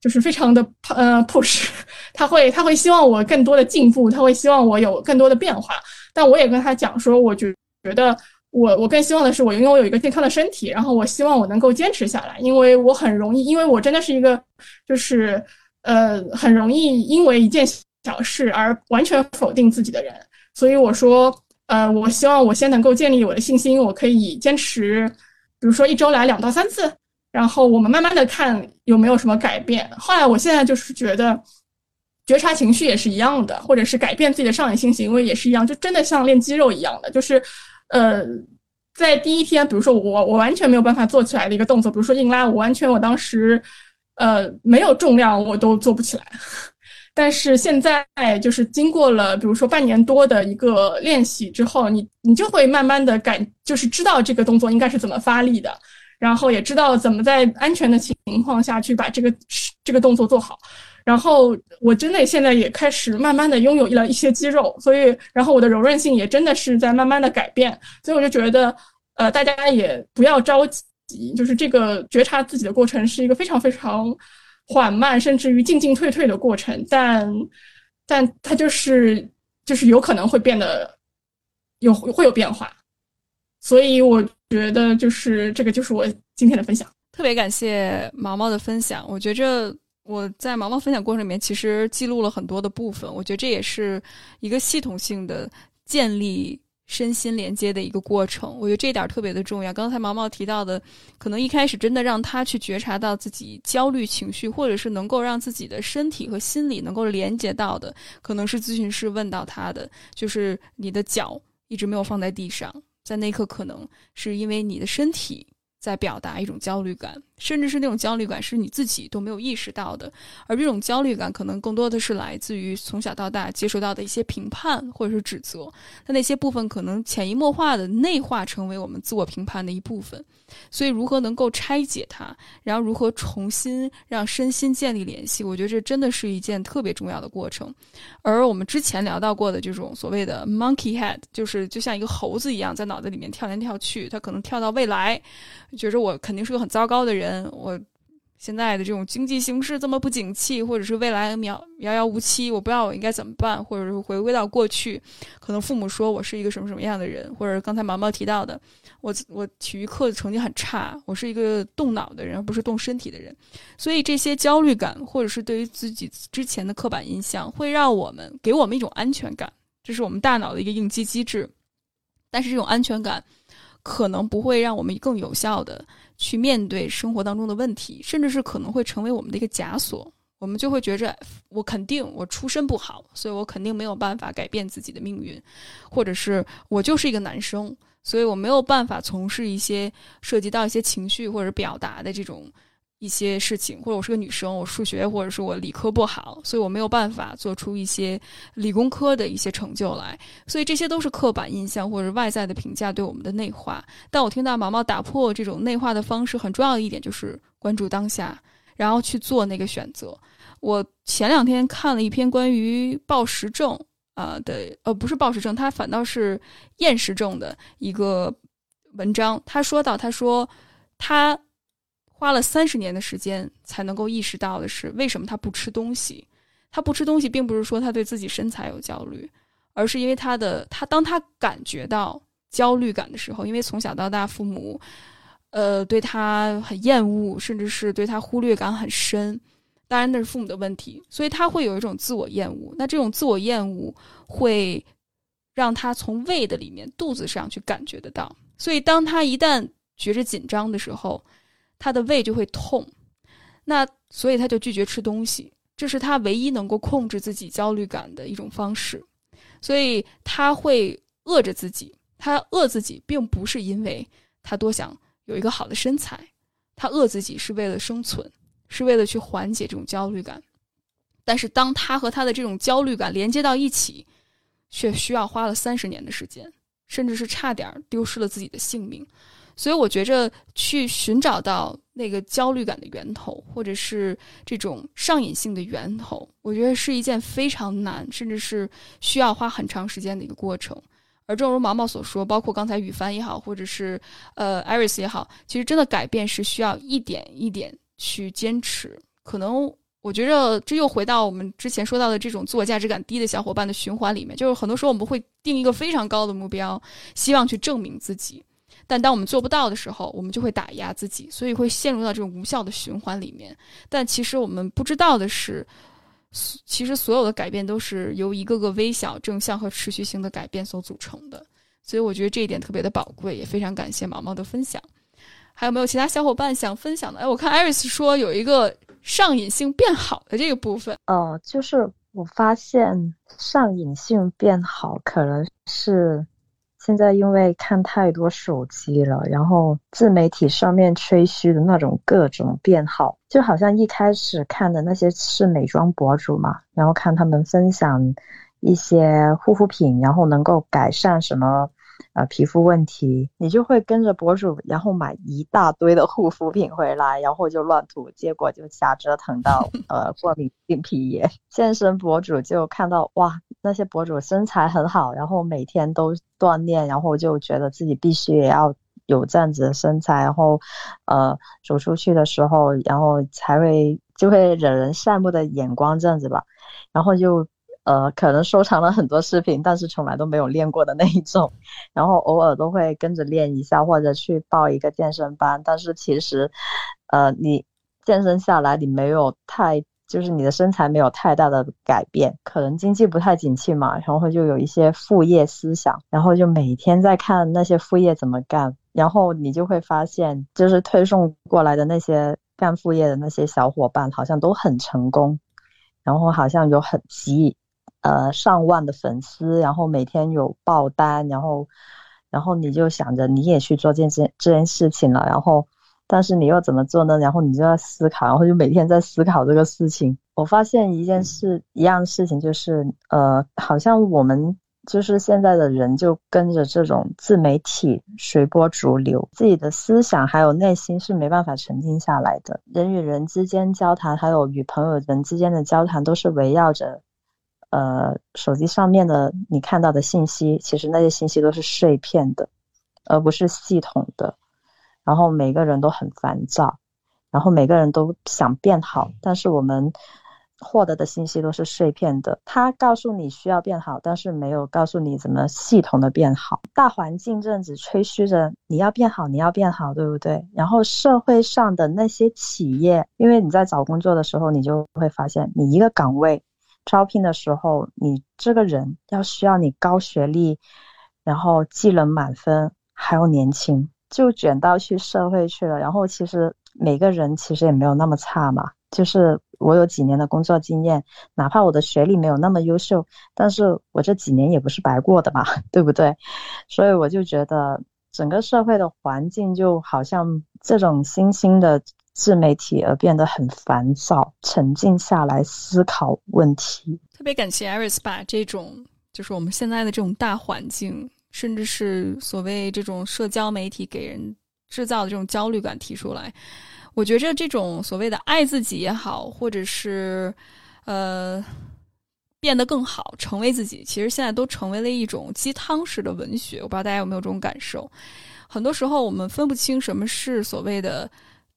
就是非常的呃 push，他会他会希望我更多的进步，他会希望我有更多的变化，但我也跟他讲说，我觉觉得我我更希望的是我因为我有一个健康的身体，然后我希望我能够坚持下来，因为我很容易，因为我真的是一个就是。呃，很容易因为一件小事而完全否定自己的人，所以我说，呃，我希望我先能够建立我的信心，我可以坚持，比如说一周来两到三次，然后我们慢慢的看有没有什么改变。后来我现在就是觉得，觉察情绪也是一样的，或者是改变自己的上瘾性行为也是一样，就真的像练肌肉一样的，就是，呃，在第一天，比如说我我完全没有办法做起来的一个动作，比如说硬拉，我完全我当时。呃，没有重量我都做不起来，但是现在就是经过了，比如说半年多的一个练习之后，你你就会慢慢的感，就是知道这个动作应该是怎么发力的，然后也知道怎么在安全的情况下去把这个这个动作做好。然后我真的现在也开始慢慢的拥有了一些肌肉，所以然后我的柔韧性也真的是在慢慢的改变，所以我就觉得，呃，大家也不要着急，就是这个觉察自己的过程是一个非常非常缓慢，甚至于进进退退的过程，但但它就是就是有可能会变得有会有变化，所以我觉得就是这个就是我今天的分享，特别感谢毛毛的分享，我觉着。我在毛毛分享过程里面，其实记录了很多的部分。我觉得这也是一个系统性的建立身心连接的一个过程。我觉得这点特别的重要。刚才毛毛提到的，可能一开始真的让他去觉察到自己焦虑情绪，或者是能够让自己的身体和心理能够连接到的，可能是咨询师问到他的，就是你的脚一直没有放在地上，在那一刻可能是因为你的身体在表达一种焦虑感。甚至是那种焦虑感是你自己都没有意识到的，而这种焦虑感可能更多的是来自于从小到大接受到的一些评判或者是指责，那那些部分可能潜移默化的内化成为我们自我评判的一部分。所以，如何能够拆解它，然后如何重新让身心建立联系，我觉得这真的是一件特别重要的过程。而我们之前聊到过的这种所谓的 monkey head，就是就像一个猴子一样在脑子里面跳来跳去，它可能跳到未来，觉着我肯定是个很糟糕的人。我现在的这种经济形势这么不景气，或者是未来渺遥遥无期，我不知道我应该怎么办，或者是回归到过去，可能父母说我是一个什么什么样的人，或者刚才毛毛提到的，我我体育课成绩很差，我是一个动脑的人，而不是动身体的人，所以这些焦虑感，或者是对于自己之前的刻板印象，会让我们给我们一种安全感，这是我们大脑的一个应激机制，但是这种安全感可能不会让我们更有效的。去面对生活当中的问题，甚至是可能会成为我们的一个枷锁。我们就会觉着，我肯定我出身不好，所以我肯定没有办法改变自己的命运，或者是我就是一个男生，所以我没有办法从事一些涉及到一些情绪或者表达的这种。一些事情，或者我是个女生，我数学或者是我理科不好，所以我没有办法做出一些理工科的一些成就来。所以这些都是刻板印象或者外在的评价对我们的内化。但我听到毛毛打破这种内化的方式，很重要的一点就是关注当下，然后去做那个选择。我前两天看了一篇关于暴食症啊的，呃，不是暴食症，它反倒是厌食症的一个文章。他说到，他说他。花了三十年的时间才能够意识到的是，为什么他不吃东西？他不吃东西，并不是说他对自己身材有焦虑，而是因为他的他当他感觉到焦虑感的时候，因为从小到大父母，呃，对他很厌恶，甚至是对他忽略感很深。当然那是父母的问题，所以他会有一种自我厌恶。那这种自我厌恶会让他从胃的里面、肚子上去感觉得到。所以当他一旦觉着紧张的时候，他的胃就会痛，那所以他就拒绝吃东西，这是他唯一能够控制自己焦虑感的一种方式。所以他会饿着自己，他饿自己并不是因为他多想有一个好的身材，他饿自己是为了生存，是为了去缓解这种焦虑感。但是当他和他的这种焦虑感连接到一起，却需要花了三十年的时间，甚至是差点丢失了自己的性命。所以我觉着去寻找到那个焦虑感的源头，或者是这种上瘾性的源头，我觉得是一件非常难，甚至是需要花很长时间的一个过程。而正如毛毛所说，包括刚才雨帆也好，或者是呃艾瑞斯也好，其实真的改变是需要一点一点去坚持。可能我觉着这又回到我们之前说到的这种自我价值感低的小伙伴的循环里面，就是很多时候我们会定一个非常高的目标，希望去证明自己。但当我们做不到的时候，我们就会打压自己，所以会陷入到这种无效的循环里面。但其实我们不知道的是，其实所有的改变都是由一个个微小、正向和持续性的改变所组成的。所以我觉得这一点特别的宝贵，也非常感谢毛毛的分享。还有没有其他小伙伴想分享的？哎，我看艾瑞斯说有一个上瘾性变好的这个部分。哦，就是我发现上瘾性变好，可能是。现在因为看太多手机了，然后自媒体上面吹嘘的那种各种变好，就好像一开始看的那些是美妆博主嘛，然后看他们分享一些护肤品，然后能够改善什么，啊、皮肤问题，你就会跟着博主，然后买一大堆的护肤品回来，然后就乱涂，结果就瞎折腾到 呃过敏性皮炎。健身博主就看到哇，那些博主身材很好，然后每天都锻炼，然后就觉得自己必须也要有这样子的身材，然后呃走出去的时候，然后才会就会惹人羡慕的眼光这样子吧，然后就。呃，可能收藏了很多视频，但是从来都没有练过的那一种，然后偶尔都会跟着练一下，或者去报一个健身班。但是其实，呃，你健身下来，你没有太，就是你的身材没有太大的改变，可能经济不太景气嘛，然后就有一些副业思想，然后就每天在看那些副业怎么干，然后你就会发现，就是推送过来的那些干副业的那些小伙伴，好像都很成功，然后好像有很急。呃，上万的粉丝，然后每天有爆单，然后，然后你就想着你也去做这件这件事情了，然后，但是你又怎么做呢？然后你就要思考，然后就每天在思考这个事情。我发现一件事，一样的事情就是，呃，好像我们就是现在的人就跟着这种自媒体随波逐流，自己的思想还有内心是没办法沉静下来的。人与人之间交谈，还有与朋友人之间的交谈，都是围绕着。呃，手机上面的你看到的信息，其实那些信息都是碎片的，而不是系统的。然后每个人都很烦躁，然后每个人都想变好，但是我们获得的信息都是碎片的。他告诉你需要变好，但是没有告诉你怎么系统的变好。大环境这样子吹嘘着你要变好，你要变好，对不对？然后社会上的那些企业，因为你在找工作的时候，你就会发现，你一个岗位。招聘的时候，你这个人要需要你高学历，然后技能满分，还要年轻，就卷到去社会去了。然后其实每个人其实也没有那么差嘛，就是我有几年的工作经验，哪怕我的学历没有那么优秀，但是我这几年也不是白过的嘛，对不对？所以我就觉得整个社会的环境就好像这种新兴的。自媒体而变得很烦躁，沉静下来思考问题。特别感谢 Iris 把这种就是我们现在的这种大环境，甚至是所谓这种社交媒体给人制造的这种焦虑感提出来。我觉着这种所谓的爱自己也好，或者是呃变得更好，成为自己，其实现在都成为了一种鸡汤式的文学。我不知道大家有没有这种感受？很多时候我们分不清什么是所谓的。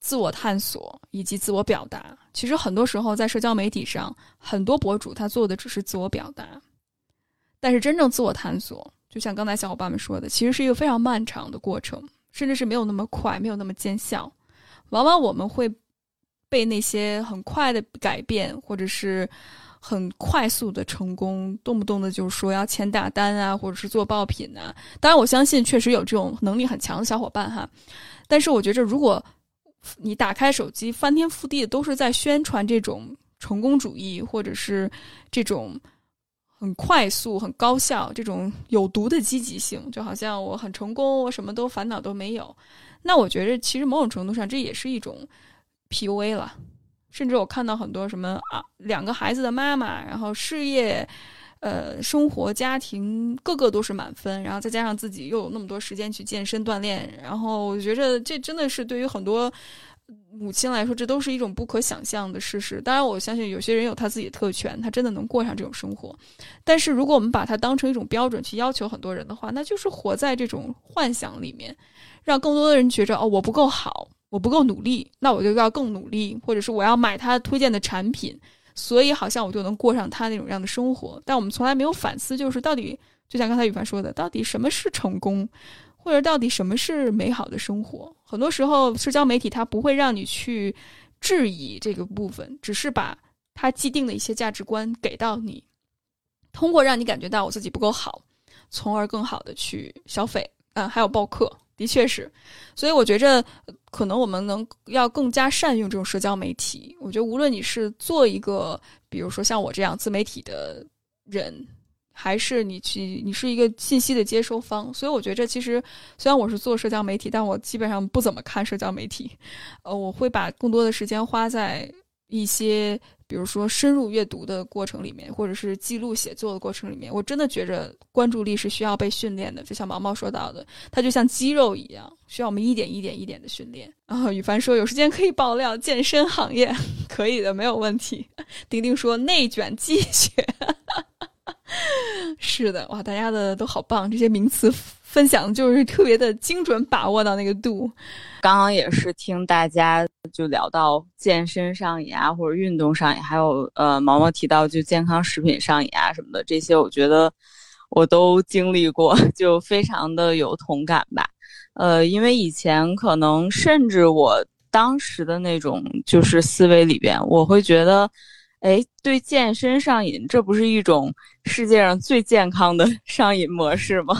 自我探索以及自我表达，其实很多时候在社交媒体上，很多博主他做的只是自我表达，但是真正自我探索，就像刚才小伙伴们说的，其实是一个非常漫长的过程，甚至是没有那么快，没有那么见效。往往我们会被那些很快的改变，或者是很快速的成功，动不动的就是说要签大单啊，或者是做爆品啊。当然，我相信确实有这种能力很强的小伙伴哈，但是我觉着如果。你打开手机，翻天覆地的都是在宣传这种成功主义，或者是这种很快速、很高效、这种有毒的积极性，就好像我很成功，我什么都烦恼都没有。那我觉得，其实某种程度上，这也是一种 PUA 了。甚至我看到很多什么啊，两个孩子的妈妈，然后事业。呃，生活、家庭，个个都是满分，然后再加上自己又有那么多时间去健身锻炼，然后我觉着这真的是对于很多母亲来说，这都是一种不可想象的事实。当然，我相信有些人有他自己的特权，他真的能过上这种生活。但是，如果我们把它当成一种标准去要求很多人的话，那就是活在这种幻想里面，让更多的人觉着哦，我不够好，我不够努力，那我就要更努力，或者是我要买他推荐的产品。所以好像我就能过上他那种样的生活，但我们从来没有反思，就是到底就像刚才雨凡说的，到底什么是成功，或者到底什么是美好的生活？很多时候，社交媒体它不会让你去质疑这个部分，只是把它既定的一些价值观给到你，通过让你感觉到我自己不够好，从而更好的去消费，嗯，还有报课。的确是，所以我觉着，可能我们能要更加善用这种社交媒体。我觉得，无论你是做一个，比如说像我这样自媒体的人，还是你去，你是一个信息的接收方。所以我觉着，其实虽然我是做社交媒体，但我基本上不怎么看社交媒体。呃，我会把更多的时间花在一些。比如说深入阅读的过程里面，或者是记录写作的过程里面，我真的觉着关注力是需要被训练的。就像毛毛说到的，它就像肌肉一样，需要我们一点一点一点的训练。然后羽凡说有时间可以爆料健身行业，可以的，没有问题。丁丁说内卷积雪，是的，哇，大家的都好棒，这些名词分享就是特别的精准，把握到那个度。刚刚也是听大家就聊到健身上瘾啊，或者运动上瘾，还有呃毛毛提到就健康食品上瘾啊什么的，这些我觉得我都经历过，就非常的有同感吧。呃，因为以前可能甚至我当时的那种就是思维里边，我会觉得，哎，对健身上瘾，这不是一种世界上最健康的 上瘾模式吗？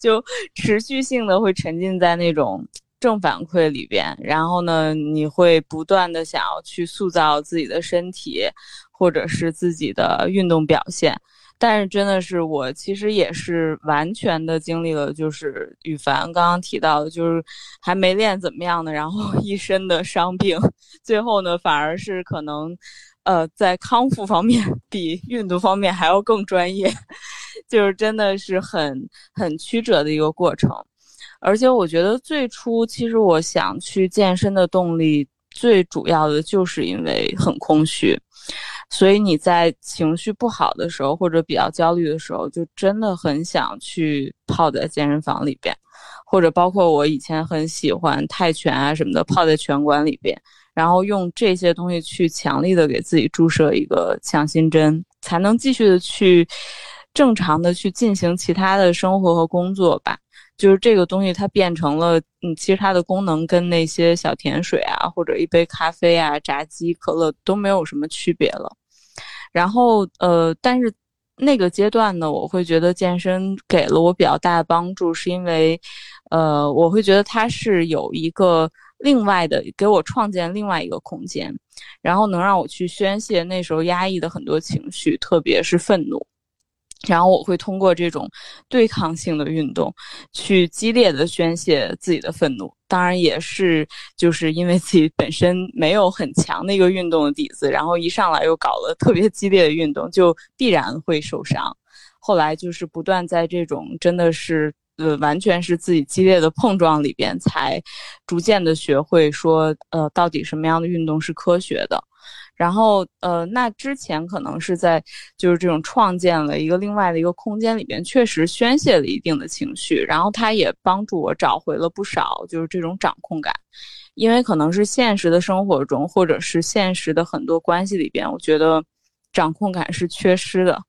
就持续性的会沉浸在那种。正反馈里边，然后呢，你会不断的想要去塑造自己的身体，或者是自己的运动表现。但是真的是我其实也是完全的经历了，就是羽凡刚刚提到的，就是还没练怎么样呢，然后 一身的伤病，最后呢反而是可能，呃，在康复方面比运动方面还要更专业，就是真的是很很曲折的一个过程。而且我觉得最初，其实我想去健身的动力，最主要的就是因为很空虚，所以你在情绪不好的时候，或者比较焦虑的时候，就真的很想去泡在健身房里边，或者包括我以前很喜欢泰拳啊什么的，泡在拳馆里边，然后用这些东西去强力的给自己注射一个强心针，才能继续的去正常的去进行其他的生活和工作吧。就是这个东西，它变成了，嗯，其实它的功能跟那些小甜水啊，或者一杯咖啡啊、炸鸡、可乐都没有什么区别了。然后，呃，但是那个阶段呢，我会觉得健身给了我比较大的帮助，是因为，呃，我会觉得它是有一个另外的，给我创建另外一个空间，然后能让我去宣泄那时候压抑的很多情绪，特别是愤怒。然后我会通过这种对抗性的运动，去激烈的宣泄自己的愤怒。当然也是就是因为自己本身没有很强的一个运动的底子，然后一上来又搞了特别激烈的运动，就必然会受伤。后来就是不断在这种真的是呃完全是自己激烈的碰撞里边，才逐渐的学会说呃到底什么样的运动是科学的。然后，呃，那之前可能是在就是这种创建了一个另外的一个空间里边，确实宣泄了一定的情绪，然后它也帮助我找回了不少就是这种掌控感，因为可能是现实的生活中或者是现实的很多关系里边，我觉得。掌控感是缺失的，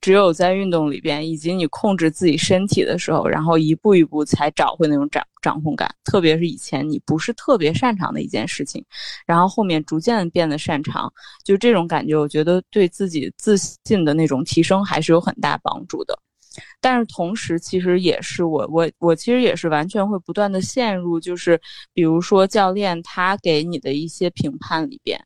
只有在运动里边，以及你控制自己身体的时候，然后一步一步才找回那种掌掌控感。特别是以前你不是特别擅长的一件事情，然后后面逐渐变得擅长，就这种感觉，我觉得对自己自信的那种提升还是有很大帮助的。但是同时，其实也是我我我其实也是完全会不断的陷入，就是比如说教练他给你的一些评判里边。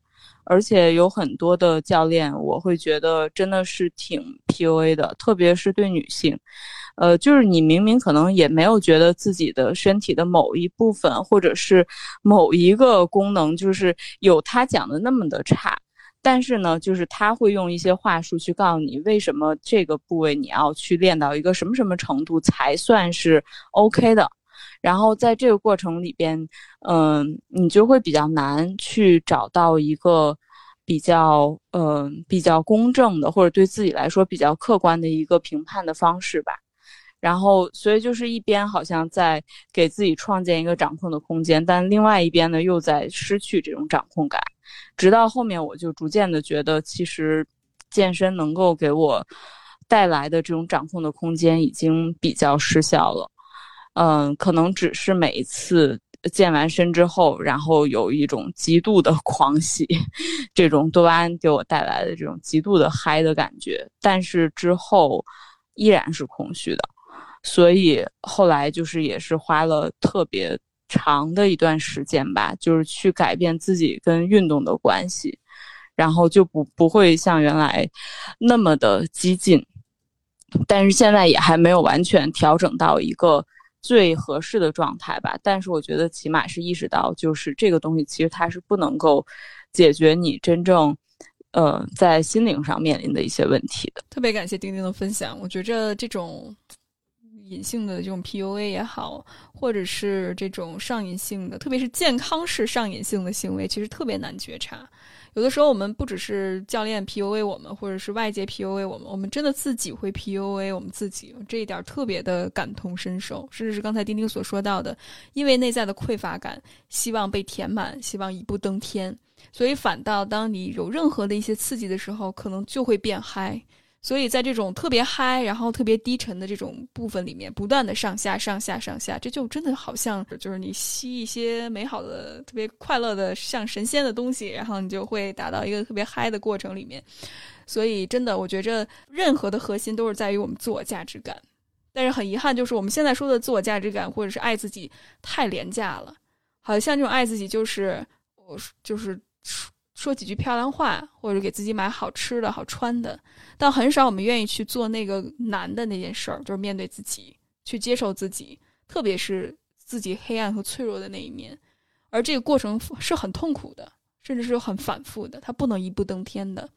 而且有很多的教练，我会觉得真的是挺 PUA 的，特别是对女性。呃，就是你明明可能也没有觉得自己的身体的某一部分，或者是某一个功能，就是有他讲的那么的差，但是呢，就是他会用一些话术去告诉你，为什么这个部位你要去练到一个什么什么程度才算是 OK 的。然后在这个过程里边，嗯，你就会比较难去找到一个比较，嗯，比较公正的，或者对自己来说比较客观的一个评判的方式吧。然后，所以就是一边好像在给自己创建一个掌控的空间，但另外一边呢，又在失去这种掌控感。直到后面，我就逐渐的觉得，其实健身能够给我带来的这种掌控的空间已经比较失效了。嗯，可能只是每一次健完身之后，然后有一种极度的狂喜，这种多巴胺给我带来的这种极度的嗨的感觉，但是之后依然是空虚的，所以后来就是也是花了特别长的一段时间吧，就是去改变自己跟运动的关系，然后就不不会像原来那么的激进，但是现在也还没有完全调整到一个。最合适的状态吧，但是我觉得起码是意识到，就是这个东西其实它是不能够解决你真正呃在心灵上面临的一些问题的。特别感谢丁丁的分享，我觉着这种隐性的这种 PUA 也好，或者是这种上瘾性的，特别是健康式上瘾性的行为，其实特别难觉察。有的时候，我们不只是教练 PUA 我们，或者是外界 PUA 我们，我们真的自己会 PUA 我们自己，这一点特别的感同身受。甚至是刚才丁丁所说到的，因为内在的匮乏感，希望被填满，希望一步登天，所以反倒当你有任何的一些刺激的时候，可能就会变嗨。所以在这种特别嗨，然后特别低沉的这种部分里面，不断的上下、上下、上下，这就真的好像就是你吸一些美好的、特别快乐的、像神仙的东西，然后你就会达到一个特别嗨的过程里面。所以真的，我觉着任何的核心都是在于我们自我价值感。但是很遗憾，就是我们现在说的自我价值感或者是爱自己太廉价了，好像这种爱自己就是我就是。说几句漂亮话，或者给自己买好吃的好穿的，但很少我们愿意去做那个难的那件事儿，就是面对自己，去接受自己，特别是自己黑暗和脆弱的那一面。而这个过程是很痛苦的，甚至是很反复的，它不能一步登天的。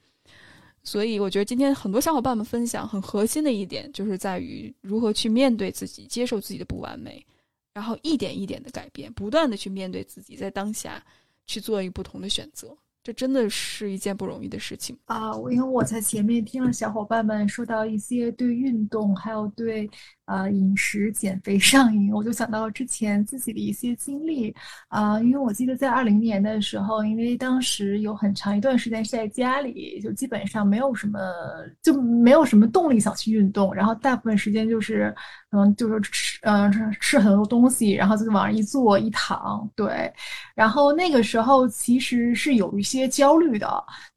所以，我觉得今天很多小伙伴们分享很核心的一点，就是在于如何去面对自己，接受自己的不完美，然后一点一点的改变，不断的去面对自己，在当下去做一个不同的选择。这真的是一件不容易的事情啊！因为我在前面听了小伙伴们说到一些对运动，还有对。啊，饮食减肥上瘾，我就想到了之前自己的一些经历啊，因为我记得在二零年的时候，因为当时有很长一段时间是在家里，就基本上没有什么，就没有什么动力想去运动，然后大部分时间就是，嗯，就是吃，嗯，吃很多东西，然后就往上一坐一躺，对，然后那个时候其实是有一些焦虑的，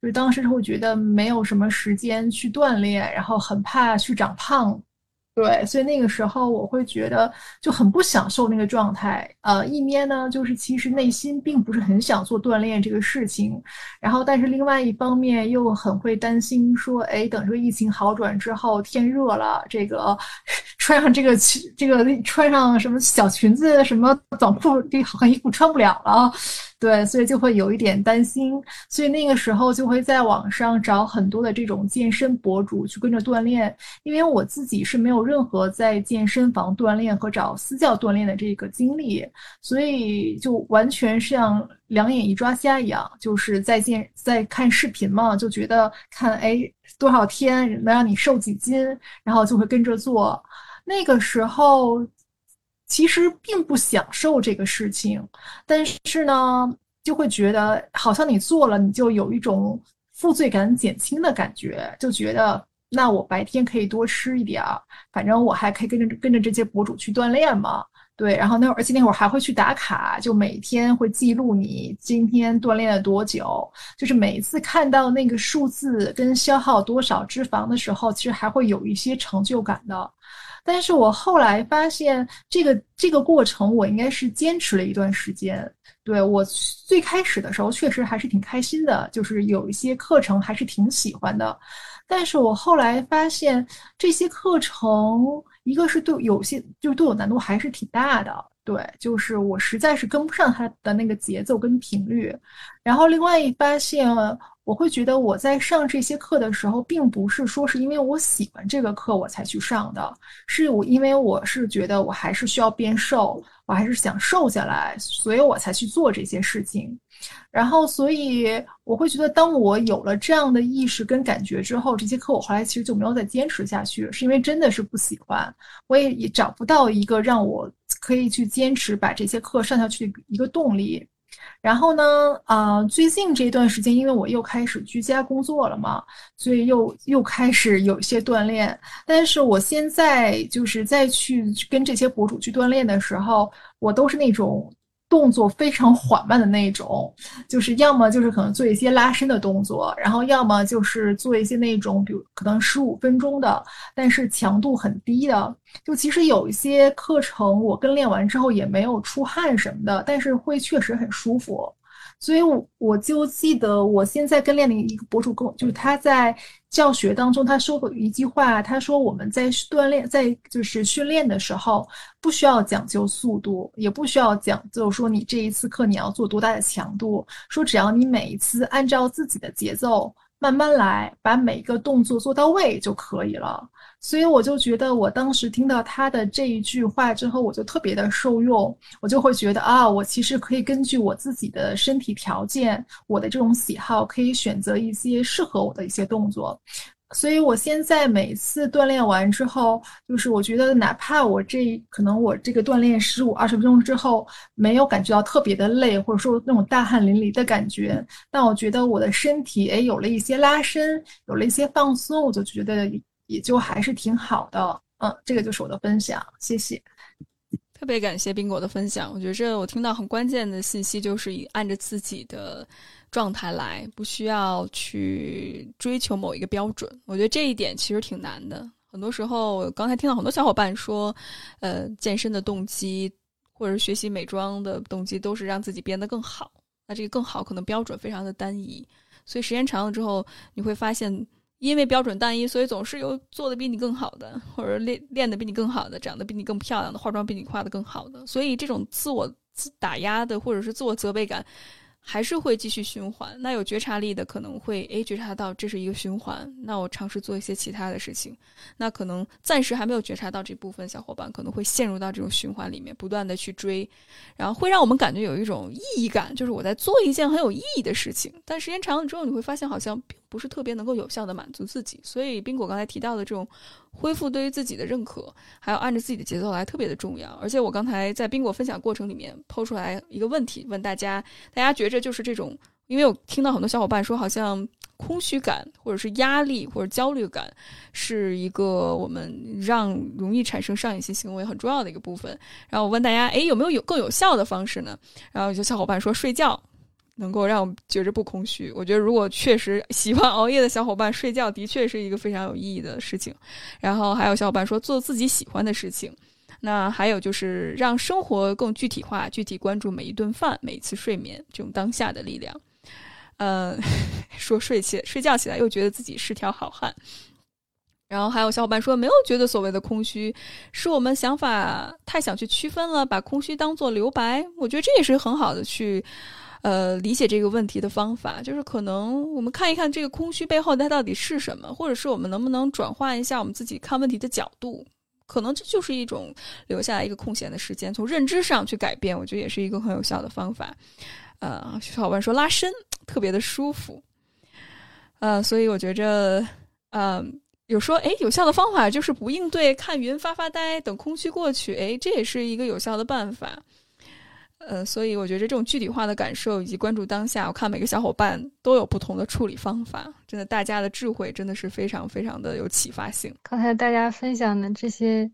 就是当时会觉得没有什么时间去锻炼，然后很怕去长胖。对，所以那个时候我会觉得就很不享受那个状态。呃，一面呢，就是其实内心并不是很想做锻炼这个事情，然后但是另外一方面又很会担心说，哎，等这个疫情好转之后，天热了，这个穿上这个裙这个穿上什么小裙子、什么短裤，这好看衣服穿不了了。对，所以就会有一点担心，所以那个时候就会在网上找很多的这种健身博主去跟着锻炼，因为我自己是没有任何在健身房锻炼和找私教锻炼的这个经历，所以就完全像两眼一抓瞎一样，就是在健在看视频嘛，就觉得看哎多少天能让你瘦几斤，然后就会跟着做，那个时候。其实并不享受这个事情，但是呢，就会觉得好像你做了，你就有一种负罪感减轻的感觉，就觉得那我白天可以多吃一点儿，反正我还可以跟着跟着这些博主去锻炼嘛。对，然后那会儿，而且那会儿还会去打卡，就每天会记录你今天锻炼了多久，就是每次看到那个数字跟消耗多少脂肪的时候，其实还会有一些成就感的。但是我后来发现，这个这个过程我应该是坚持了一段时间。对我最开始的时候，确实还是挺开心的，就是有一些课程还是挺喜欢的。但是我后来发现，这些课程一个是对有些就是对我难度还是挺大的。对，就是我实在是跟不上他的那个节奏跟频率。然后另外一发现。我会觉得我在上这些课的时候，并不是说是因为我喜欢这个课我才去上的，是我因为我是觉得我还是需要变瘦，我还是想瘦下来，所以我才去做这些事情。然后，所以我会觉得，当我有了这样的意识跟感觉之后，这些课我后来其实就没有再坚持下去，是因为真的是不喜欢，我也也找不到一个让我可以去坚持把这些课上下去的一个动力。然后呢，呃，最近这段时间，因为我又开始居家工作了嘛，所以又又开始有一些锻炼。但是我现在就是再去跟这些博主去锻炼的时候，我都是那种。动作非常缓慢的那种，就是要么就是可能做一些拉伸的动作，然后要么就是做一些那种，比如可能十五分钟的，但是强度很低的。就其实有一些课程，我跟练完之后也没有出汗什么的，但是会确实很舒服。所以，我我就记得我现在跟练的一个博主，跟我就是他在教学当中，他说过一句话，他说我们在锻炼，在就是训练的时候，不需要讲究速度，也不需要讲究说你这一次课你要做多大的强度，说只要你每一次按照自己的节奏。慢慢来，把每一个动作做到位就可以了。所以我就觉得，我当时听到他的这一句话之后，我就特别的受用。我就会觉得啊，我其实可以根据我自己的身体条件、我的这种喜好，可以选择一些适合我的一些动作。所以，我现在每次锻炼完之后，就是我觉得，哪怕我这可能我这个锻炼十五二十分钟之后，没有感觉到特别的累，或者说那种大汗淋漓的感觉，但我觉得我的身体哎有了一些拉伸，有了一些放松，我就觉得也就还是挺好的。嗯，这个就是我的分享，谢谢。特别感谢冰果的分享，我觉着我听到很关键的信息，就是以按着自己的。状态来，不需要去追求某一个标准。我觉得这一点其实挺难的。很多时候，刚才听到很多小伙伴说，呃，健身的动机或者学习美妆的动机，都是让自己变得更好。那这个更好，可能标准非常的单一。所以时间长了之后，你会发现，因为标准单一，所以总是有做的比你更好的，或者练练的比你更好的，长得比你更漂亮的，化妆比你化的更好的。所以这种自我自打压的，或者是自我责备感。还是会继续循环。那有觉察力的可能会诶觉察到这是一个循环，那我尝试做一些其他的事情。那可能暂时还没有觉察到这部分小伙伴可能会陷入到这种循环里面，不断的去追，然后会让我们感觉有一种意义感，就是我在做一件很有意义的事情。但时间长了之后，你会发现好像不是特别能够有效的满足自己。所以冰果刚才提到的这种。恢复对于自己的认可，还有按照自己的节奏来，特别的重要。而且我刚才在宾果分享过程里面抛出来一个问题，问大家：大家觉着就是这种，因为我听到很多小伙伴说，好像空虚感或者是压力或者焦虑感，是一个我们让容易产生上瘾性行为很重要的一个部分。然后我问大家：诶，有没有有更有效的方式呢？然后有些小伙伴说睡觉。能够让我觉着不空虚。我觉得，如果确实喜欢熬夜的小伙伴，睡觉的确是一个非常有意义的事情。然后还有小伙伴说，做自己喜欢的事情。那还有就是让生活更具体化，具体关注每一顿饭、每一次睡眠这种当下的力量。呃，说睡起睡觉起来又觉得自己是条好汉。然后还有小伙伴说，没有觉得所谓的空虚，是我们想法太想去区分了，把空虚当做留白。我觉得这也是很好的去。呃，理解这个问题的方法，就是可能我们看一看这个空虚背后它到底是什么，或者是我们能不能转换一下我们自己看问题的角度，可能这就是一种留下来一个空闲的时间，从认知上去改变，我觉得也是一个很有效的方法。呃，小伙伴说拉伸特别的舒服，呃，所以我觉着，嗯，有说，哎，有效的方法就是不应对，看云发发呆，等空虚过去，哎，这也是一个有效的办法。呃，所以我觉得这种具体化的感受以及关注当下，我看每个小伙伴都有不同的处理方法。真的，大家的智慧真的是非常非常的有启发性。刚才大家分享的这些，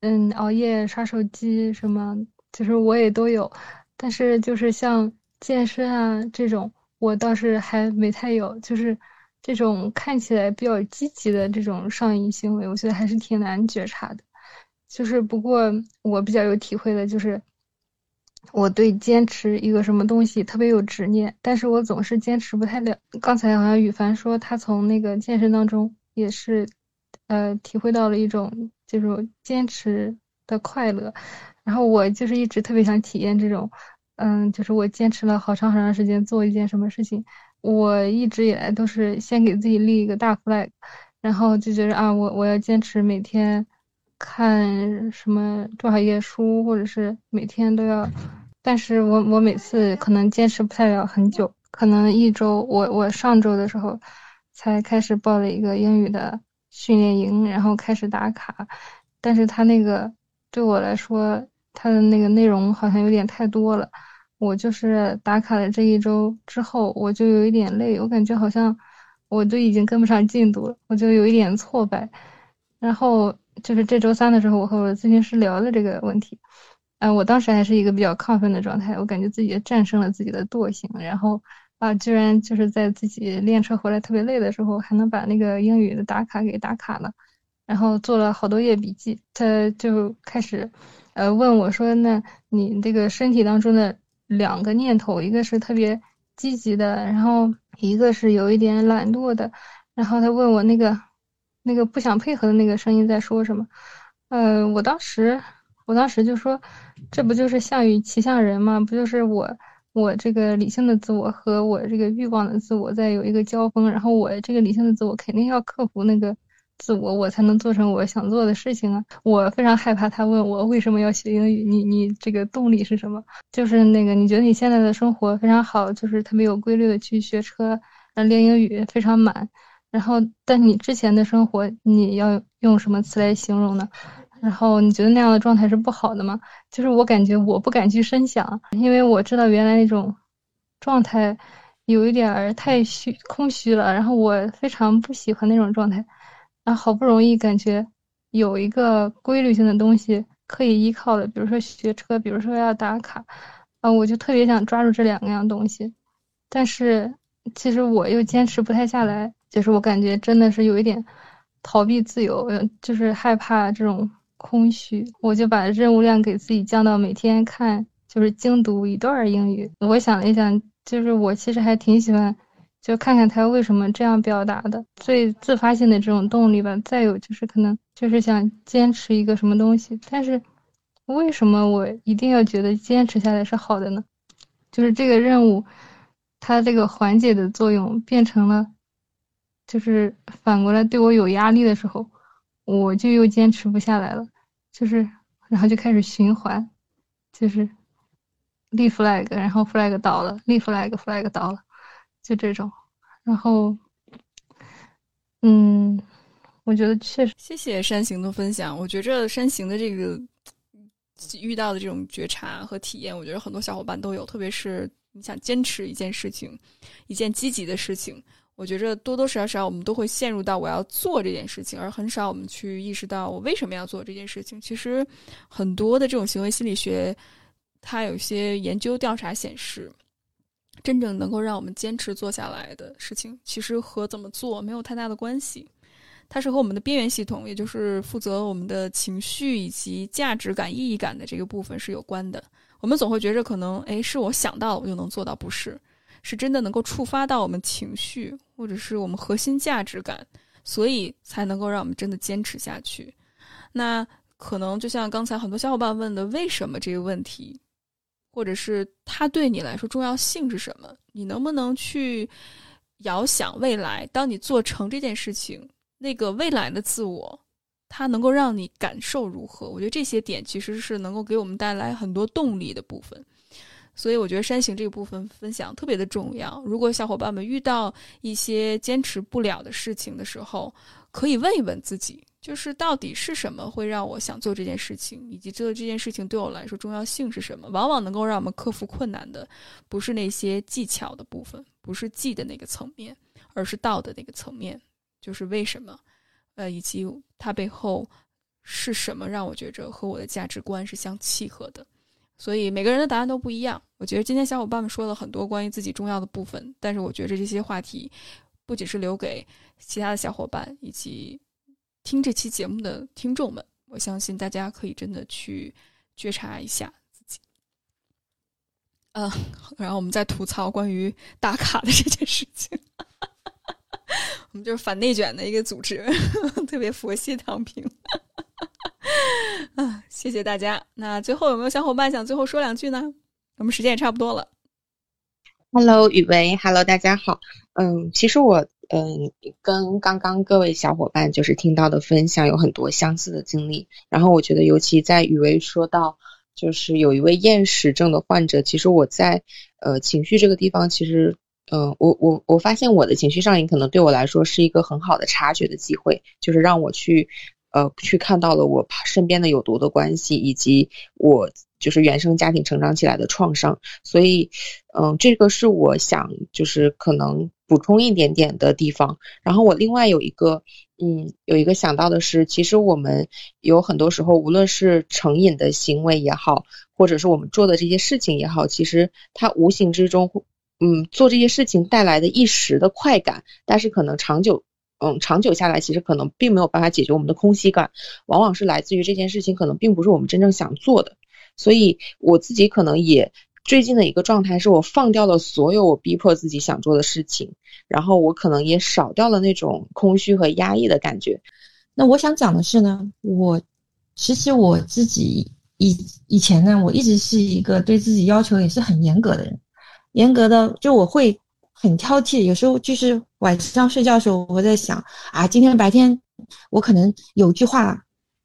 嗯，熬夜刷手机什么，就是我也都有，但是就是像健身啊这种，我倒是还没太有。就是这种看起来比较积极的这种上瘾行为，我觉得还是挺难觉察的。就是不过我比较有体会的就是。我对坚持一个什么东西特别有执念，但是我总是坚持不太了。刚才好像羽凡说他从那个健身当中也是，呃，体会到了一种就是坚持的快乐。然后我就是一直特别想体验这种，嗯，就是我坚持了好长好长时间做一件什么事情，我一直以来都是先给自己立一个大 flag，然后就觉得啊，我我要坚持每天。看什么多少页书，或者是每天都要，但是我我每次可能坚持不太了很久，可能一周。我我上周的时候才开始报了一个英语的训练营，然后开始打卡，但是他那个对我来说，他的那个内容好像有点太多了。我就是打卡了这一周之后，我就有一点累，我感觉好像我都已经跟不上进度了，我就有一点挫败，然后。就是这周三的时候，我和我的咨询师聊了这个问题。嗯，我当时还是一个比较亢奋的状态，我感觉自己战胜了自己的惰性，然后啊，居然就是在自己练车回来特别累的时候，还能把那个英语的打卡给打卡了，然后做了好多页笔记。他就开始，呃，问我说：“那你这个身体当中的两个念头，一个是特别积极的，然后一个是有一点懒惰的。”然后他问我那个。那个不想配合的那个声音在说什么？呃，我当时，我当时就说，这不就是项羽骑象人吗？不就是我，我这个理性的自我和我这个欲望的自我在有一个交锋，然后我这个理性的自我肯定要克服那个自我，我才能做成我想做的事情啊。我非常害怕他问我为什么要学英语，你你这个动力是什么？就是那个你觉得你现在的生活非常好，就是特别有规律的去学车，练英语非常满。然后，但你之前的生活，你要用什么词来形容呢？然后你觉得那样的状态是不好的吗？就是我感觉我不敢去深想，因为我知道原来那种状态有一点儿太虚空虚了。然后我非常不喜欢那种状态。啊，好不容易感觉有一个规律性的东西可以依靠的，比如说学车，比如说要打卡，啊，我就特别想抓住这两样东西。但是其实我又坚持不太下来。就是我感觉真的是有一点逃避自由，就是害怕这种空虚，我就把任务量给自己降到每天看，就是精读一段英语。我想了一想，就是我其实还挺喜欢，就看看他为什么这样表达的，最自发性的这种动力吧。再有就是可能就是想坚持一个什么东西，但是为什么我一定要觉得坚持下来是好的呢？就是这个任务，它这个缓解的作用变成了。就是反过来对我有压力的时候，我就又坚持不下来了。就是，然后就开始循环，就是立 flag，然后 flag 倒了，立 flag，flag 倒了，就这种。然后，嗯，我觉得确实。谢谢山行的分享。我觉着山行的这个遇到的这种觉察和体验，我觉得很多小伙伴都有。特别是你想坚持一件事情，一件积极的事情。我觉着多多少少我们都会陷入到我要做这件事情，而很少我们去意识到我为什么要做这件事情。其实，很多的这种行为心理学，它有些研究调查显示，真正能够让我们坚持做下来的事情，其实和怎么做没有太大的关系。它是和我们的边缘系统，也就是负责我们的情绪以及价值感、意义感的这个部分是有关的。我们总会觉着可能，哎，是我想到了我就能做到，不是。是真的能够触发到我们情绪，或者是我们核心价值感，所以才能够让我们真的坚持下去。那可能就像刚才很多小伙伴问的，为什么这个问题，或者是它对你来说重要性是什么？你能不能去遥想未来？当你做成这件事情，那个未来的自我，它能够让你感受如何？我觉得这些点其实是能够给我们带来很多动力的部分。所以我觉得山行这个部分分享特别的重要。如果小伙伴们遇到一些坚持不了的事情的时候，可以问一问自己，就是到底是什么会让我想做这件事情，以及做这件事情对我来说重要性是什么？往往能够让我们克服困难的，不是那些技巧的部分，不是技的那个层面，而是道的那个层面，就是为什么，呃，以及它背后是什么让我觉着和我的价值观是相契合的。所以每个人的答案都不一样。我觉得今天小伙伴们说了很多关于自己重要的部分，但是我觉着这些话题不仅是留给其他的小伙伴以及听这期节目的听众们，我相信大家可以真的去觉察一下自己。嗯，然后我们再吐槽关于打卡的这件事情。我们就是反内卷的一个组织，特别佛系躺平。啊，谢谢大家。那最后有没有小伙伴想最后说两句呢？我们时间也差不多了。Hello，雨薇，Hello，大家好。嗯，其实我嗯跟刚刚各位小伙伴就是听到的分享有很多相似的经历。然后我觉得，尤其在雨薇说到就是有一位厌食症的患者，其实我在呃情绪这个地方，其实嗯我我我发现我的情绪上瘾可能对我来说是一个很好的察觉的机会，就是让我去。呃，去看到了我身边的有毒的关系，以及我就是原生家庭成长起来的创伤，所以，嗯，这个是我想就是可能补充一点点的地方。然后我另外有一个，嗯，有一个想到的是，其实我们有很多时候，无论是成瘾的行为也好，或者是我们做的这些事情也好，其实它无形之中，嗯，做这些事情带来的一时的快感，但是可能长久。嗯，长久下来，其实可能并没有办法解决我们的空虚感，往往是来自于这件事情可能并不是我们真正想做的。所以我自己可能也最近的一个状态是我放掉了所有我逼迫自己想做的事情，然后我可能也少掉了那种空虚和压抑的感觉。那我想讲的是呢，我其实我自己以以前呢，我一直是一个对自己要求也是很严格的人。严格的，就我会很挑剔。有时候就是晚上睡觉的时候，我在想啊，今天白天我可能有句话，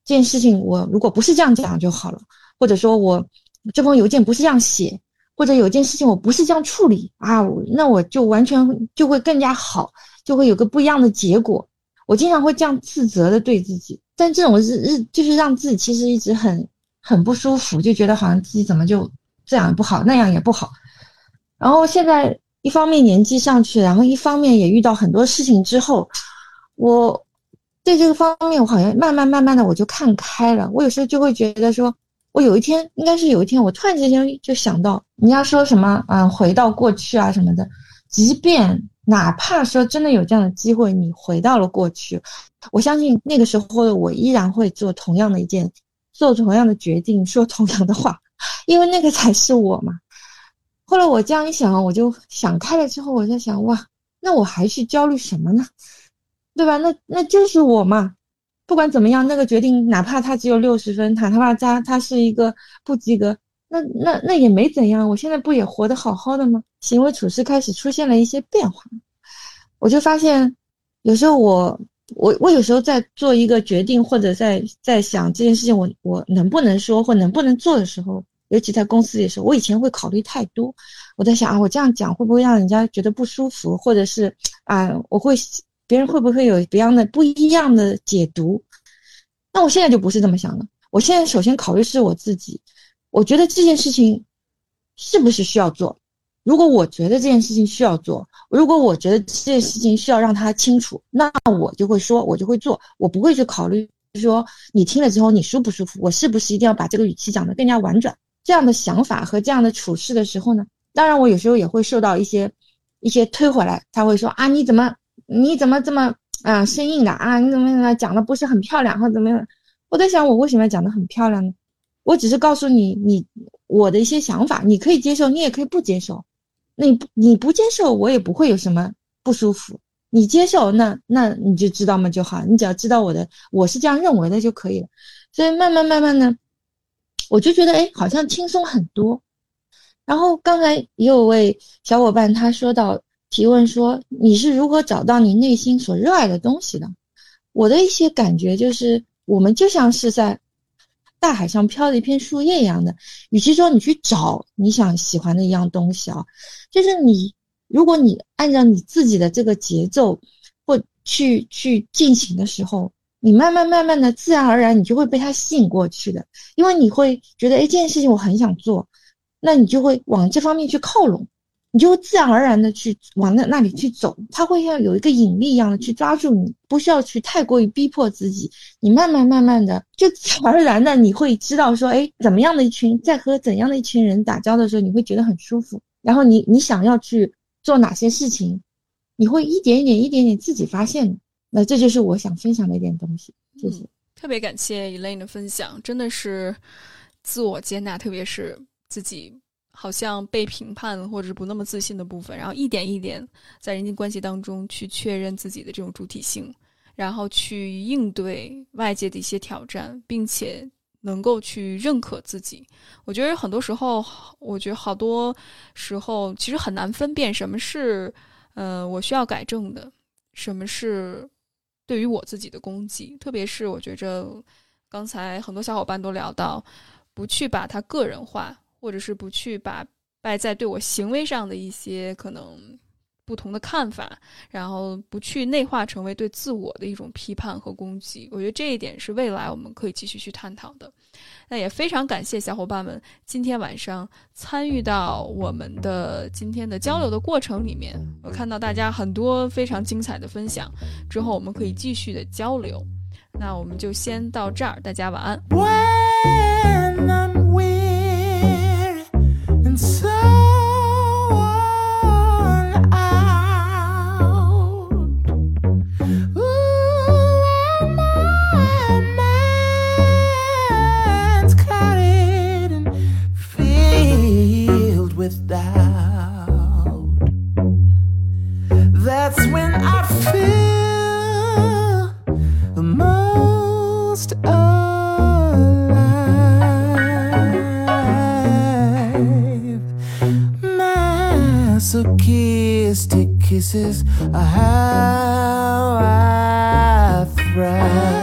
这件事情我如果不是这样讲就好了，或者说我这封邮件不是这样写，或者有件事情我不是这样处理啊，那我就完全就会更加好，就会有个不一样的结果。我经常会这样自责的对自己，但这种日日就是让自己其实一直很很不舒服，就觉得好像自己怎么就这样不好，那样也不好。然后现在一方面年纪上去，然后一方面也遇到很多事情之后，我对这个方面我好像慢慢慢慢的我就看开了。我有时候就会觉得说，我有一天应该是有一天，我突然之间就想到，你要说什么啊，回到过去啊什么的，即便。哪怕说真的有这样的机会，你回到了过去，我相信那个时候的我依然会做同样的一件，做同样的决定，说同样的话，因为那个才是我嘛。后来我这样一想，我就想开了之后，我在想，哇，那我还去焦虑什么呢？对吧？那那就是我嘛。不管怎么样，那个决定，哪怕他只有六十分，哪怕他他是一个不及格。那那那也没怎样，我现在不也活得好好的吗？行为处事开始出现了一些变化，我就发现，有时候我我我有时候在做一个决定，或者在在想这件事情，我我能不能说或能不能做的时候，尤其在公司里的时候，我以前会考虑太多，我在想啊，我这样讲会不会让人家觉得不舒服，或者是啊，我会别人会不会有别样的不一样的解读？那我现在就不是这么想的，我现在首先考虑是我自己。我觉得这件事情是不是需要做？如果我觉得这件事情需要做，如果我觉得这件事情需要让他清楚，那我就会说，我就会做，我不会去考虑说你听了之后你舒不舒服，我是不是一定要把这个语气讲得更加婉转？这样的想法和这样的处事的时候呢，当然我有时候也会受到一些一些推回来，他会说啊你怎么你怎么这么啊生硬的啊你怎么怎么讲的不是很漂亮或怎么样？我在想我为什么要讲的很漂亮呢？我只是告诉你，你我的一些想法，你可以接受，你也可以不接受。那你不你不接受，我也不会有什么不舒服。你接受，那那你就知道嘛就好。你只要知道我的，我是这样认为的就可以了。所以慢慢慢慢呢，我就觉得哎，好像轻松很多。然后刚才也有位小伙伴他说到提问说，你是如何找到你内心所热爱的东西的？我的一些感觉就是，我们就像是在。大海上飘的一片树叶一样的，与其说你去找你想喜欢的一样东西啊，就是你，如果你按照你自己的这个节奏或去去进行的时候，你慢慢慢慢的，自然而然你就会被它吸引过去的，因为你会觉得，哎，这件事情我很想做，那你就会往这方面去靠拢。你就会自然而然的去往那那里去走，它会像有一个引力一样的去抓住你，不需要去太过于逼迫自己。你慢慢慢慢的，就自然而然的你会知道说，哎，怎么样的一群在和怎样的一群人打交道的时候，你会觉得很舒服。然后你你想要去做哪些事情，你会一点一点一点点自己发现。那这就是我想分享的一点东西。谢谢，特别感谢 Elaine 的分享，真的是自我接纳，特别是自己。好像被评判或者是不那么自信的部分，然后一点一点在人际关系当中去确认自己的这种主体性，然后去应对外界的一些挑战，并且能够去认可自己。我觉得很多时候，我觉得好多时候其实很难分辨什么是呃我需要改正的，什么是对于我自己的攻击。特别是我觉着刚才很多小伙伴都聊到，不去把它个人化。或者是不去把外在对我行为上的一些可能不同的看法，然后不去内化成为对自我的一种批判和攻击，我觉得这一点是未来我们可以继续去探讨的。那也非常感谢小伙伴们今天晚上参与到我们的今天的交流的过程里面，我看到大家很多非常精彩的分享，之后我们可以继续的交流。那我们就先到这儿，大家晚安。Kisses are how I thrive.